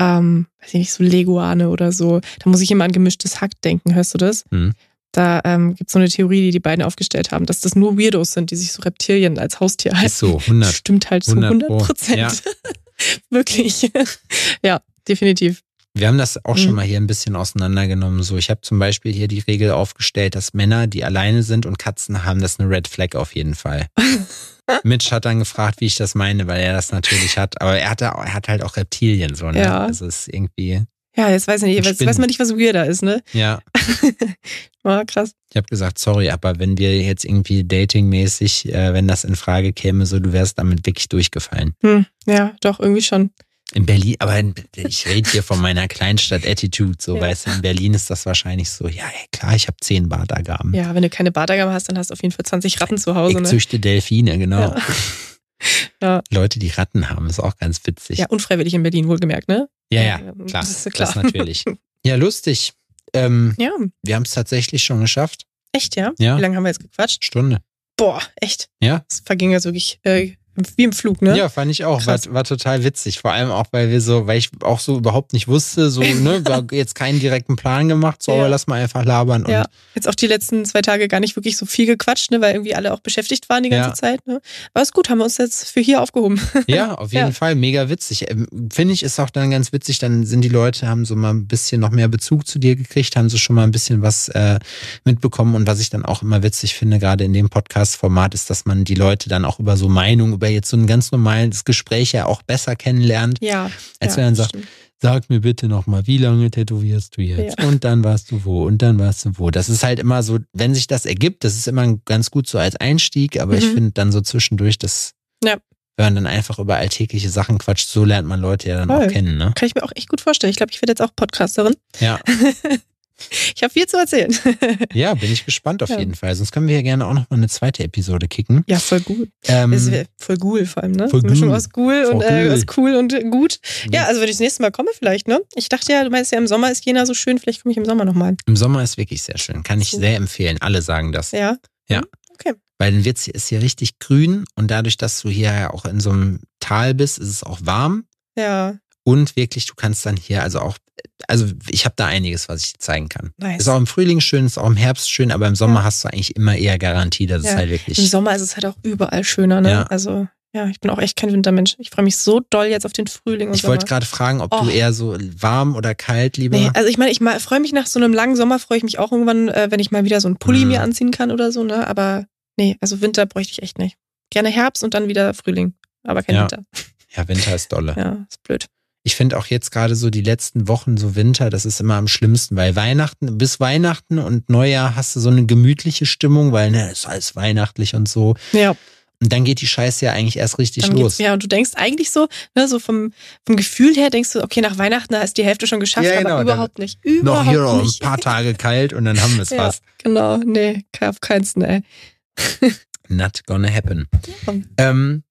ähm, weiß ich nicht, so Leguane oder so. Da muss ich immer an gemischtes Hack denken, hörst du das? Mhm. Da ähm, gibt es so eine Theorie, die die beiden aufgestellt haben, dass das nur Weirdos sind, die sich so Reptilien als Haustier halten. Ist so, 100. Stimmt halt zu 100 Prozent. Ja. *laughs* *laughs* Wirklich. *laughs* ja, definitiv. Wir haben das auch mhm. schon mal hier ein bisschen auseinandergenommen. So, ich habe zum Beispiel hier die Regel aufgestellt, dass Männer, die alleine sind und Katzen haben, das ist eine Red Flag auf jeden Fall. *laughs* Mitch hat dann gefragt, wie ich das meine, weil er das natürlich hat. Aber er, hatte, er hat halt auch Reptilien so, ne? Ja. Also es ist irgendwie. Ja, jetzt weiß, ich nicht, jetzt weiß man nicht, was weirder ist, ne? Ja. *laughs* oh, krass. Ich habe gesagt, sorry, aber wenn wir jetzt irgendwie datingmäßig, äh, wenn das in Frage käme, so du wärst damit wirklich durchgefallen. Hm, ja, doch, irgendwie schon. In Berlin, aber in, ich rede hier von meiner Kleinstadt-Attitude, so ja. weißt du, in Berlin ist das wahrscheinlich so, ja, klar, ich habe zehn Bartagaben. Ja, wenn du keine Bartagaben hast, dann hast du auf jeden Fall 20 Ratten zu Hause. Ich ne? züchte Delfine, genau. Ja. *laughs* ja. Leute, die Ratten haben, ist auch ganz witzig. Ja, unfreiwillig in Berlin, wohlgemerkt, ne? Ja, ja, klar. Das ist klar. Das natürlich. Ja, lustig. Ähm, ja. Wir haben es tatsächlich schon geschafft. Echt, ja? Ja. Wie lange haben wir jetzt gequatscht? Stunde. Boah, echt? Ja. Es verging ja so wirklich äh, wie im Flug, ne? Ja, fand ich auch. War, war, total witzig. Vor allem auch, weil wir so, weil ich auch so überhaupt nicht wusste, so, ne, *laughs* war jetzt keinen direkten Plan gemacht, so, ja. aber lass mal einfach labern. ja, jetzt auch die letzten zwei Tage gar nicht wirklich so viel gequatscht, ne, weil irgendwie alle auch beschäftigt waren die ganze ja. Zeit, ne. Aber ist gut, haben wir uns jetzt für hier aufgehoben. Ja, *laughs* auf jeden ja. Fall. Mega witzig. Ähm, finde ich, ist auch dann ganz witzig, dann sind die Leute, haben so mal ein bisschen noch mehr Bezug zu dir gekriegt, haben so schon mal ein bisschen was äh, mitbekommen und was ich dann auch immer witzig finde, gerade in dem Podcast-Format, ist, dass man die Leute dann auch über so Meinungen, über jetzt so ein ganz normales Gespräch ja auch besser kennenlernt. Ja. Als ja, wenn man sagt, stimmt. sag mir bitte nochmal, wie lange tätowierst du jetzt? Ja. Und dann warst du wo? Und dann warst du wo? Das ist halt immer so, wenn sich das ergibt, das ist immer ganz gut so als Einstieg, aber mhm. ich finde dann so zwischendurch, dass ja. wenn man dann einfach über alltägliche Sachen quatscht, so lernt man Leute ja dann Voll. auch kennen. Ne? Kann ich mir auch echt gut vorstellen. Ich glaube, ich werde jetzt auch Podcasterin. Ja. *laughs* Ich habe viel zu erzählen. *laughs* Ja, bin ich gespannt auf ja. jeden Fall. Sonst können wir ja gerne auch noch mal eine zweite Episode kicken. Ja, voll gut. Ähm, voll cool vor allem, ne? Voll Mischung aus cool und äh, aus cool und gut. Ja, also wenn ich das nächste Mal komme vielleicht, ne? Ich dachte ja, du meinst ja, im Sommer ist Jena so schön, vielleicht komme ich im Sommer nochmal. Im Sommer ist wirklich sehr schön. Kann ich so. sehr empfehlen. Alle sagen das. Ja. Ja. Okay. Weil dann wird's, ist hier richtig grün und dadurch, dass du hier ja auch in so einem Tal bist, ist es auch warm. Ja. Und wirklich, du kannst dann hier also auch, also ich habe da einiges, was ich dir zeigen kann. Nice. Ist auch im Frühling schön, ist auch im Herbst schön, aber im Sommer ja. hast du eigentlich immer eher Garantie, dass ja. es halt wirklich. Im Sommer ist es halt auch überall schöner, ne? Ja. Also ja, ich bin auch echt kein Wintermensch. Ich freue mich so doll jetzt auf den Frühling und Ich wollte gerade fragen, ob oh. du eher so warm oder kalt lieber. Nee, also ich meine, ich freue mich nach so einem langen Sommer, freue ich mich auch irgendwann, äh, wenn ich mal wieder so einen Pulli mhm. mir anziehen kann oder so, ne? Aber nee, also Winter bräuchte ich echt nicht. Gerne Herbst und dann wieder Frühling, aber kein ja. Winter. Ja, Winter ist dolle. Ja, ist blöd. Ich finde auch jetzt gerade so die letzten Wochen, so Winter, das ist immer am schlimmsten, weil Weihnachten, bis Weihnachten und Neujahr hast du so eine gemütliche Stimmung, weil ne, ist alles weihnachtlich und so. Ja. Und dann geht die Scheiße ja eigentlich erst richtig dann los. Ja, und du denkst eigentlich so, ne, so vom, vom Gefühl her denkst du, okay, nach Weihnachten ist die Hälfte schon geschafft, ja, genau, aber überhaupt nicht. Überhaupt noch hier noch ein paar Tage kalt und dann haben wir es *laughs* ja, fast. Genau, nee, auf keinen ey. Not gonna happen. Ja. Ähm,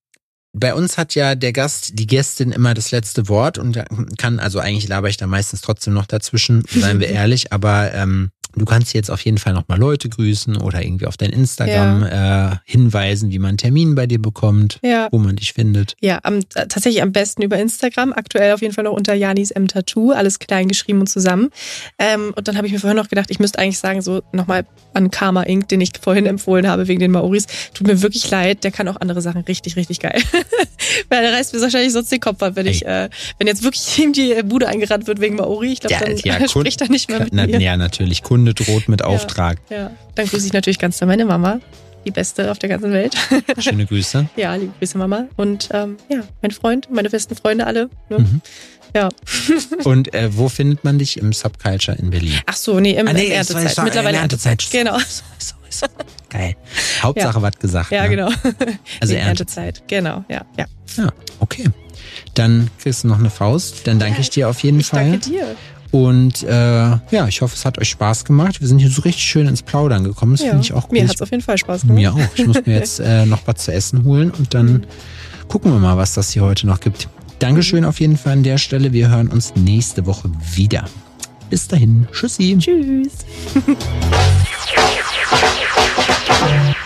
bei uns hat ja der Gast, die Gästin immer das letzte Wort und kann, also eigentlich laber ich da meistens trotzdem noch dazwischen, seien wir *laughs* ehrlich, aber ähm, Du kannst jetzt auf jeden Fall nochmal Leute grüßen oder irgendwie auf dein Instagram ja. äh, hinweisen, wie man einen Termin bei dir bekommt, ja. wo man dich findet. Ja, am, tatsächlich am besten über Instagram. Aktuell auf jeden Fall noch unter Janis M Tattoo, alles klein geschrieben und zusammen. Ähm, und dann habe ich mir vorhin noch gedacht, ich müsste eigentlich sagen, so nochmal an Karma Inc., den ich vorhin empfohlen habe wegen den Maoris. Tut mir wirklich leid, der kann auch andere Sachen richtig, richtig geil. *laughs* Weil der reißt mir wahrscheinlich sonst den Kopf ab, wenn hey. ich, äh, wenn jetzt wirklich ihm *laughs* die Bude eingerannt wird wegen Maori. Ich glaube, ja, dann ja, *laughs* spricht er nicht mehr mit na, mir. Ja, natürlich. Kunden Kunde droht mit Auftrag. Ja, dann grüße ich natürlich ganz doll meine Mama. Die beste auf der ganzen Welt. *laughs* Schöne Grüße. ja, liebe Grüße, Mama. Und ähm, ja, mein Freund, meine besten Freunde alle. Ne? Mhm. Ja. *laughs* Und äh, wo findet man dich im Subculture in Berlin? Ach so, nee, im, ah, nee, Erntezeit. War, Mittlerweile Erntezeit. *laughs* Genau. So, so, so. Geil. Hauptsache ja. was gesagt. Ja, ne? genau. Also Erntezeit. Genau, ja, ja. Ja, okay. Dann kriegst du noch eine Faust. Dann danke ich dir auf jeden ich Fall. Danke dir. Und äh, ja, ich hoffe, es hat euch Spaß gemacht. Wir sind hier so richtig schön ins Plaudern gekommen. Das ja, finde ich auch gut. Mir hat es auf jeden Fall Spaß gemacht. Mir auch. Ich muss mir jetzt *laughs* äh, noch was zu essen holen und dann gucken wir mal, was das hier heute noch gibt. Dankeschön auf jeden Fall an der Stelle. Wir hören uns nächste Woche wieder. Bis dahin. Tschüssi. Tschüss. *laughs*